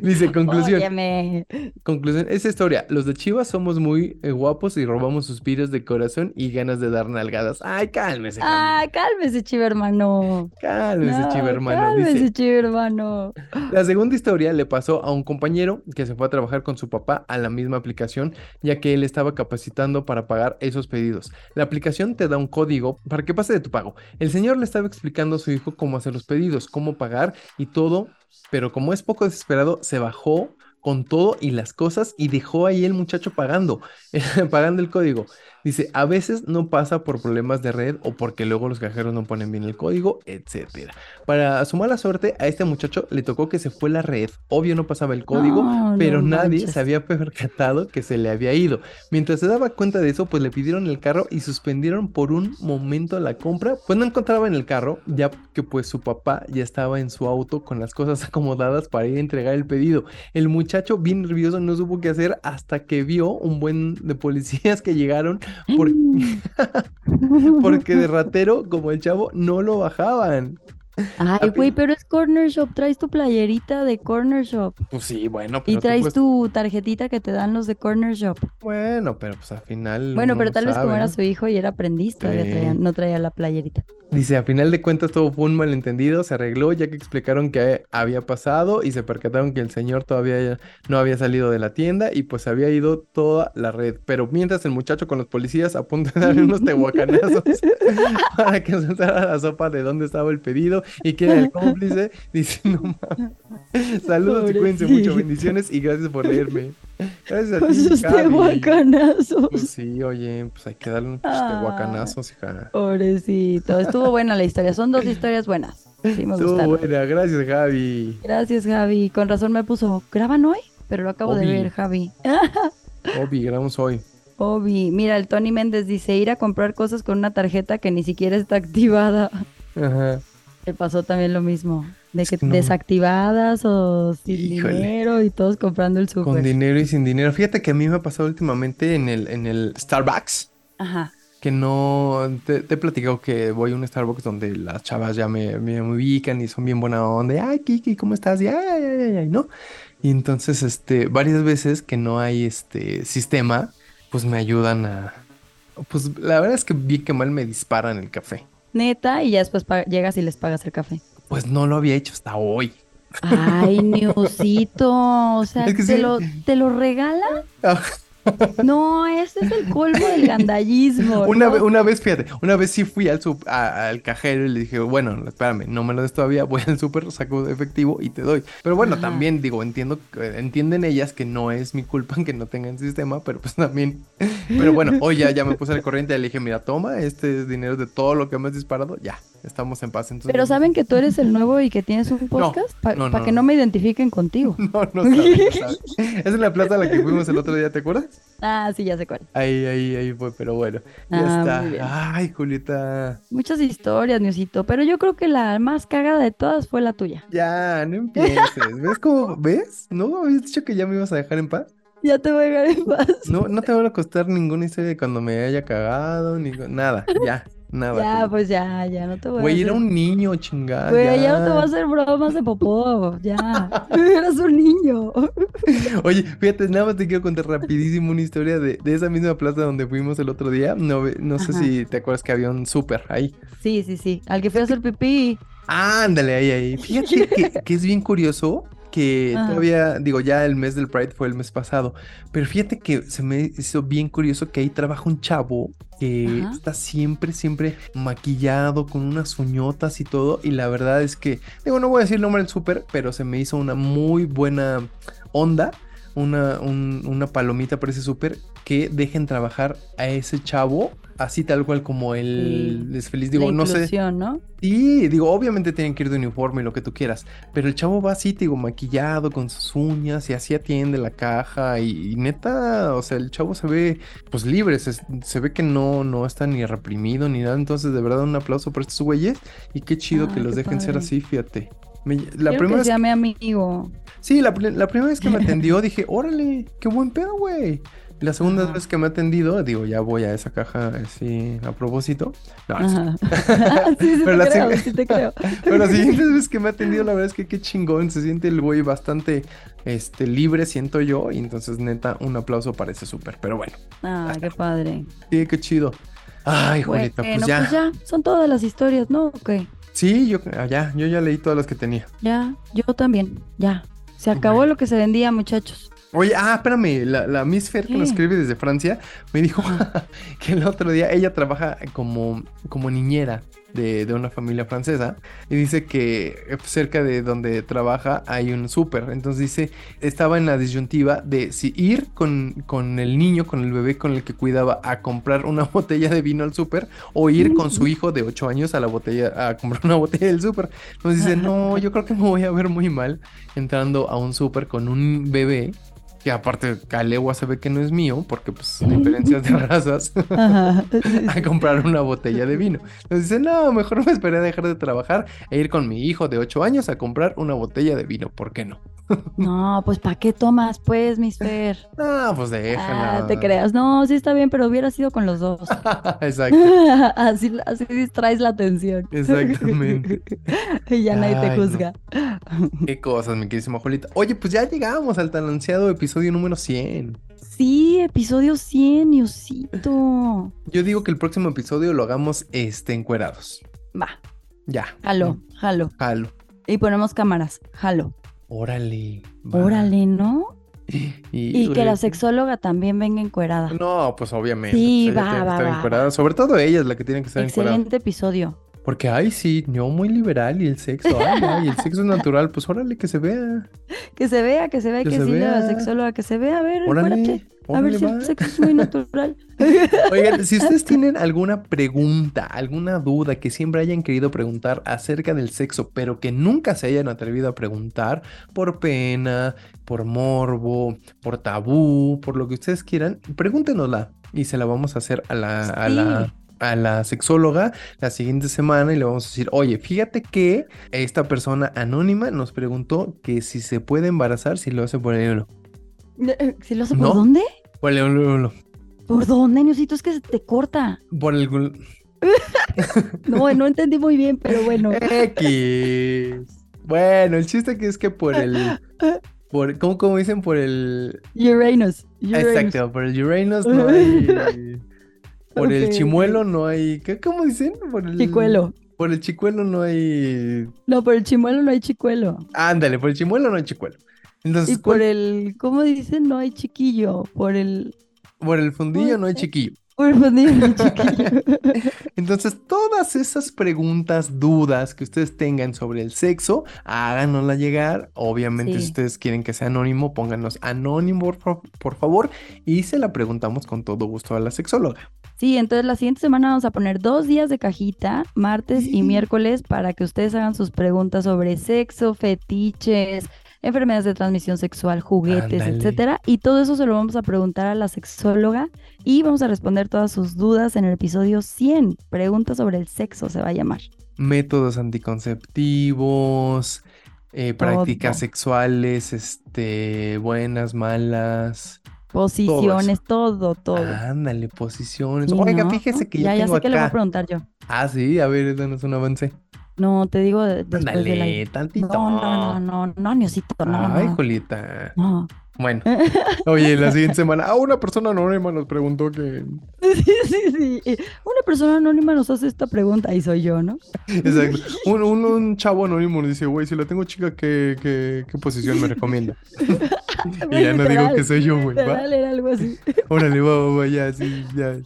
Dice, conclusión. Óyeme. Conclusión, esa historia. Los de Chivas somos muy eh, guapos y robamos suspiros de corazón y ganas de dar nalgadas. Ay, cálmese, Javi. Ah, cálmese, chivo hermano. Cálmese, No, hermano. Cálmese, Dice, hermano. la segunda historia le pasó a un compañero que se fue a trabajar con su papá a la misma aplicación, ya que él estaba capacitando para pagar esos pedidos. La aplicación te da un código para que pase de tu pago. El señor le estaba explicando a su hijo cómo hacer los pedidos, cómo pagar y todo, pero como es poco desesperado, se bajó con todo y las cosas y dejó ahí el muchacho pagando, pagando el código. Dice, a veces no pasa por problemas de red o porque luego los cajeros no ponen bien el código, etcétera. Para su mala suerte, a este muchacho le tocó que se fue la red. Obvio no pasaba el código, No, pero no nadie manches. se había percatado que se le había ido. Mientras se daba cuenta de eso, pues le pidieron el carro y suspendieron por un momento la compra. Pues no encontraba en el carro, ya que pues su papá ya estaba en su auto con las cosas acomodadas para ir a entregar el pedido. El muchacho, bien nervioso, no supo qué hacer hasta que vio un buen de policías que llegaron por- porque de ratero, como el chavo, no lo bajaban. Ay, güey, pero es Corner Shop. Traes tu playerita de Corner Shop. Pues sí, bueno, Y pero tú, traes pues, tu tarjetita que te dan los de Corner Shop. Bueno, pero pues al final Bueno, pero tal vez como era su hijo y era aprendiz, todavía Sí. traía- no traía la playerita. Dice, a final de cuentas todo fue un malentendido, se arregló ya que explicaron qué había pasado y se percataron que el señor todavía no había salido de la tienda y pues había ido toda la red. Pero mientras el muchacho con los policías a punto de darle unos tehuacanazos para que soltara la sopa de dónde estaba el pedido y que era el cómplice, dice, no mames. Saludos y cuídense mucho, bendiciones y gracias por leerme. Gracias a ti, sus Javi. tehuacanazos. Pues sí, oye, pues hay que darle unos Ah. tehuacanazos, hija. Pobrecito. Estuvo buena la historia. Son dos historias buenas. Sí, me Estuvo gustaron. buena, gracias, Javi. Gracias, Javi. Con razón me puso, ¿graban hoy? Pero lo acabo de ver, Javi. Obi, grabamos hoy. Obi, mira, el Tony Méndez dice ir a comprar cosas con una tarjeta que ni siquiera está activada. Ajá. Le pasó también lo mismo, de que no. desactivadas o sin Híjole. dinero y todos comprando el Con súper. dinero y sin dinero. Fíjate que a mí me ha pasado últimamente en el, en el Starbucks. Ajá. Que no, te, te he platicado que voy a un Starbucks donde las chavas ya me, me ubican y son bien buena onda. Ay, Kiki, ¿cómo estás? Y ay, ay, ay, ¿no? Y entonces, este, varias veces que no hay este sistema, pues me ayudan a... Pues la verdad es que bien que mal me disparan el café. Neta, y ya después llegas y les pagas el café. Pues no lo había hecho hasta hoy. Ay, Niusito, o sea, Es que ¿te, sí. lo, ¿te lo regala? No, ese es el colmo del gandallismo. Una, ¿no? ve- una vez, fíjate, una vez sí fui al, sup- a- al cajero y le dije, bueno, espérame, no me lo des todavía, voy al súper, saco efectivo y te doy. Pero bueno, Ajá. también digo, entiendo, entienden ellas que no es mi culpa que no tengan sistema, pero pues también. Pero bueno, hoy ya, ya me puse al corriente y le dije, mira, toma, este es dinero de todo lo que me has disparado, ya, estamos en paz. Entonces, Pero saben que tú eres el nuevo y que tienes un podcast para no, no, que no. me identifiquen contigo. No, no sabe, no sabe. Es en la plaza a la que fuimos el otro día, ¿te acuerdas? Ah, sí, ya sé cuál. Ahí, ahí, ahí fue, pero bueno, ya Ah, está. Ay, Julieta. Muchas historias, Niusito, pero yo creo que la más cagada de todas fue la tuya. Ya, no empieces. ¿Ves cómo? ¿Ves? ¿No habías dicho que ya me ibas a dejar en paz? Ya te voy a dejar en paz. No, no te van a costar ninguna historia de cuando me haya cagado, ni nada, ya, nada. Ya, pues ya, ya no te voy a Güey, era hacer- un niño, chingada. Güey, ya no te ya. voy a hacer bromas de popó, ya. Eras un niño. Oye, fíjate, nada más te quiero contar rapidísimo una historia de, de esa misma plaza donde fuimos el otro día. No, no sé si te acuerdas que había un súper ahí. Sí, sí, sí. Al que fui a hacer pipí. Ándale, ahí, ahí. Fíjate que, que es bien curioso que Ajá. todavía, digo, ya el mes del Pride fue el mes pasado, pero fíjate que se me hizo bien curioso que ahí trabaja un chavo que Ajá. está siempre, siempre maquillado con unas uñotas y todo, y la verdad es que, digo, no voy a decir el nombre del súper, pero se me hizo una muy buena onda. Una, un- una palomita para ese súper que dejen trabajar a ese chavo así tal cual como él Sí. es feliz. La Digo, no sé. ¿no? Sí, digo, obviamente tienen que ir de uniforme y lo que tú quieras, pero el chavo va así, digo, maquillado con sus uñas y así atiende la caja y, y neta, o sea, el chavo se ve pues libre, se, se ve que no, no está ni reprimido ni nada, entonces de verdad un aplauso por estos güeyes y qué chido que Ay, los dejen ser así, fíjate. Me- la Quiero primera que vez mi amigo. Sí, la, la primera vez que me atendió dije, órale, qué buen pedo, güey. Y La segunda Ajá. vez que me ha atendido, digo, ya voy a esa caja así a propósito. No, Ajá. sí, sí Pero te la creo, sí te creo. Pero las siguientes veces que me ha atendido, la verdad es que qué chingón. Se siente el güey bastante este, libre, siento yo. Y entonces, neta, un aplauso para ese súper. Pero bueno, Ah, qué padre. sí, qué chido. Ay, Bueno, Julieta, pues pues ya. ya. Son todas las historias, ¿no? Ok. Sí, yo, ah, ya, yo ya leí todas las que tenía. Ya, yo también. Ya. Se acabó lo que se vendía, muchachos. Oye, ah, espérame, la, la Miss Fer que nos escribe desde Francia me dijo que el otro día ella trabaja como, como niñera de, de una familia francesa y dice que eh, cerca de donde trabaja hay un súper. Entonces dice, estaba en la disyuntiva de si ir con, con el niño, con el bebé con el que cuidaba a comprar una botella de vino al súper o ir con su hijo de 8 años a la botella, a comprar una botella del súper. Entonces dice, no, yo creo que me voy a ver muy mal entrando a un súper con un bebé que aparte Calegua se ve que no es mío, porque pues diferencias de razas, Ajá. a comprar una botella de vino. Entonces dice, no, mejor me esperé a dejar de trabajar e ir con mi hijo de 8 años a comprar una botella de vino, ¿por qué no? No, pues ¿para qué tomas, pues, Miss Fer? Ah, pues déjala. Ah, te creas. No, sí está bien, pero hubiera sido con los dos. Exacto, así, así distraes la atención. exactamente. y ya nadie te no. juzga. Qué cosas, mi queridísima Jolita. Oye, pues ya llegamos al tan ansiado episodio número 100. Sí, episodio 100, Niusito. Yo digo que el próximo episodio lo hagamos este, encuerados. Va, Ya. jalo, jalo. Jalo. Y ponemos cámaras, jalo. Órale. va. Órale, ¿no? Y que la sexóloga también venga encuerada. No, pues obviamente. Sí, pues, va, va, va, encuerada. Sobre todo ella es la que tiene que estar encuerada. Excelente episodio. Porque, ay, sí, yo muy liberal y el sexo, ay, ay, el sexo es natural, pues órale que se vea. Que se vea, que se vea Que que, se sí, la vea. sexóloga, que se vea, a ver, Órale. encuérate. A ver Órale, si el sexo es muy natural. Oigan, si ustedes tienen alguna pregunta, alguna duda que siempre hayan querido preguntar acerca del sexo, pero que nunca se hayan atrevido a preguntar por pena, por morbo, por tabú, por lo que ustedes quieran, pregúntenosla y se la vamos a hacer a la, a la, a la sexóloga la siguiente semana y le vamos a decir, oye, fíjate que esta persona anónima nos preguntó que si se puede embarazar si lo hace por el uno. ¿Si lo hace por ¿No? dónde? Por el uno. ¿Por dónde, Niosito? Es que se te corta. Por el... No, no entendí muy bien, pero bueno. X. Bueno, el chiste que es que por el. Por, ¿cómo, cómo dicen? Por el. Uranus. Uranus. Exacto, por el Uranus no hay. Por el chimuelo no hay. ¿qué, ¿Cómo dicen? Por el. Chicuelo. Por el chicuelo no hay. No, por el chimuelo no hay chicuelo. Ándale, por el chimuelo no hay chicuelo. Entonces, Y por ¿cuál- el, ¿cómo dicen? No hay chiquillo. Por el, por el fundillo no hay chiquillo. por el fundillo no hay chiquillo. Entonces, todas esas preguntas, dudas que ustedes tengan sobre el sexo, háganosla llegar. Obviamente, si ustedes quieren que sea anónimo, pónganos anónimo, por favor, y se la preguntamos con todo gusto a la sexóloga. Sí, entonces la siguiente semana vamos a poner dos días de cajita, martes y miércoles, para que ustedes hagan sus preguntas sobre sexo, fetiches, enfermedades de transmisión sexual, juguetes, Ándale. etcétera. Y todo eso se lo vamos a preguntar a la sexóloga y vamos a responder todas sus dudas en el episodio 100. Preguntas sobre el sexo se va a llamar. Métodos anticonceptivos, eh, prácticas sexuales, este, buenas, malas. Posiciones, todo, todo. Ándale, posiciones. Sí, Oiga, ¿no? fíjese que yo ya, ya tengo sé que le voy a acá. preguntar yo. Ah, sí, a ver, danos un avance. No, te digo de- Ándale, aire. tantito. No, no, no, no, no, Niosito, no, Ay, no. No. Bueno, oye, la siguiente semana, ah, una persona anónima nos preguntó que. Sí, sí, sí. Una persona anónima nos hace esta pregunta y soy yo, ¿no? Exacto. Un, un, un chavo anónimo nos dice, güey, si la tengo chica, ¿qué, qué, qué posición me recomienda? y ya no digo que soy yo, güey. Era algo así. Órale, va, va, ya, sí, ya.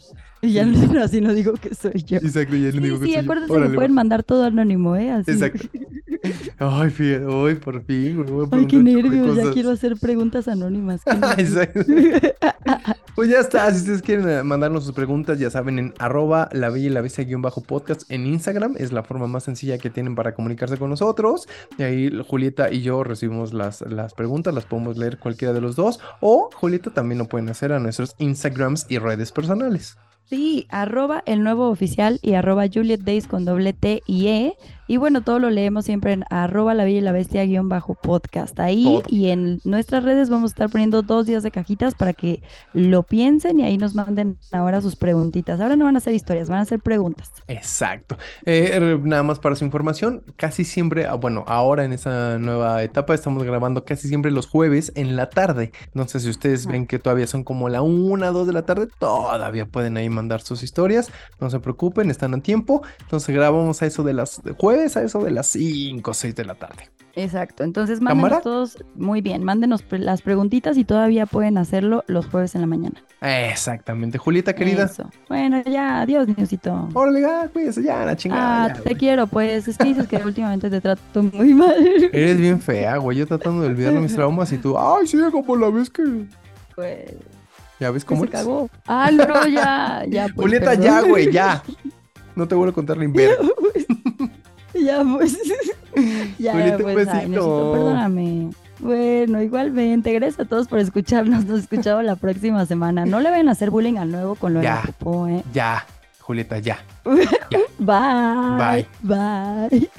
Y ya no, así no digo que soy yo. Exacto, ya no Sí, digo que sí, soy yo. acuérdense Órale, que pueden mandar todo anónimo, ¿eh? Así. Exacto. Ay, fíjate, hoy por fin, güey. Ay, qué nervios, ya quiero hacer preguntas anónimas. Pues ya está, si ustedes quieren eh, mandarnos sus preguntas, ya saben, en arroba la bella y la bestia guion bajo podcast en Instagram, es la forma más sencilla que tienen para comunicarse con nosotros. Y ahí Julieta y yo recibimos las, las preguntas, las podemos leer cualquiera de los dos. O Julieta también lo pueden hacer a nuestros Instagrams y redes personales. Sí, arroba el nuevo oficial y arroba Juliet Days con doble T y E. Y bueno, todo lo leemos siempre en arroba la bella y la bestia guion bajo podcast. Ahí Todo. y en nuestras redes vamos a estar poniendo dos días de cajitas para que lo piensen y ahí nos manden ahora sus preguntitas. Ahora no van a ser historias, van a ser preguntas. Exacto. Eh, er, nada más para su información, casi siempre, ah, bueno, ahora en esa nueva etapa estamos grabando casi siempre los jueves en la tarde. Entonces, si ustedes Ah. ven que todavía son como la una, dos de la tarde, todavía pueden ahí mandar sus historias. No se preocupen, están a tiempo. Entonces, grabamos a eso de las de jueves, a eso de las 5 o 6 de la tarde. Exacto, entonces ¿Cámara? mándenos todos, muy bien, mándenos las preguntitas y todavía pueden hacerlo los jueves en la mañana. Exactamente. Julieta, querida. Eso. Bueno, ya, adiós, Niosito. Órale, ya, cuídese, ya, la chingada. Ah, ya, te güey. quiero, pues. Es que dices que últimamente te trato muy mal. Eres bien fea, güey. Yo tratando de olvidar mis traumas y tú, ay, sí, como la vez que. Pues, ¿Ya ves cómo se eres? cagó. Ah, no, ya, ya. Pues, Julieta, perdón. ya, güey, ya. No te vuelvo a contar la. Ya, pues. ya, pues. Ay. Niosito, perdóname. Bueno, igualmente. Gracias a todos por escucharnos. Nos escuchamos la próxima semana. No le vayan a hacer bullying al nuevo con lo de Ya. popó, ¿eh? Ya, Julieta, ya. Bye. Bye. Bye.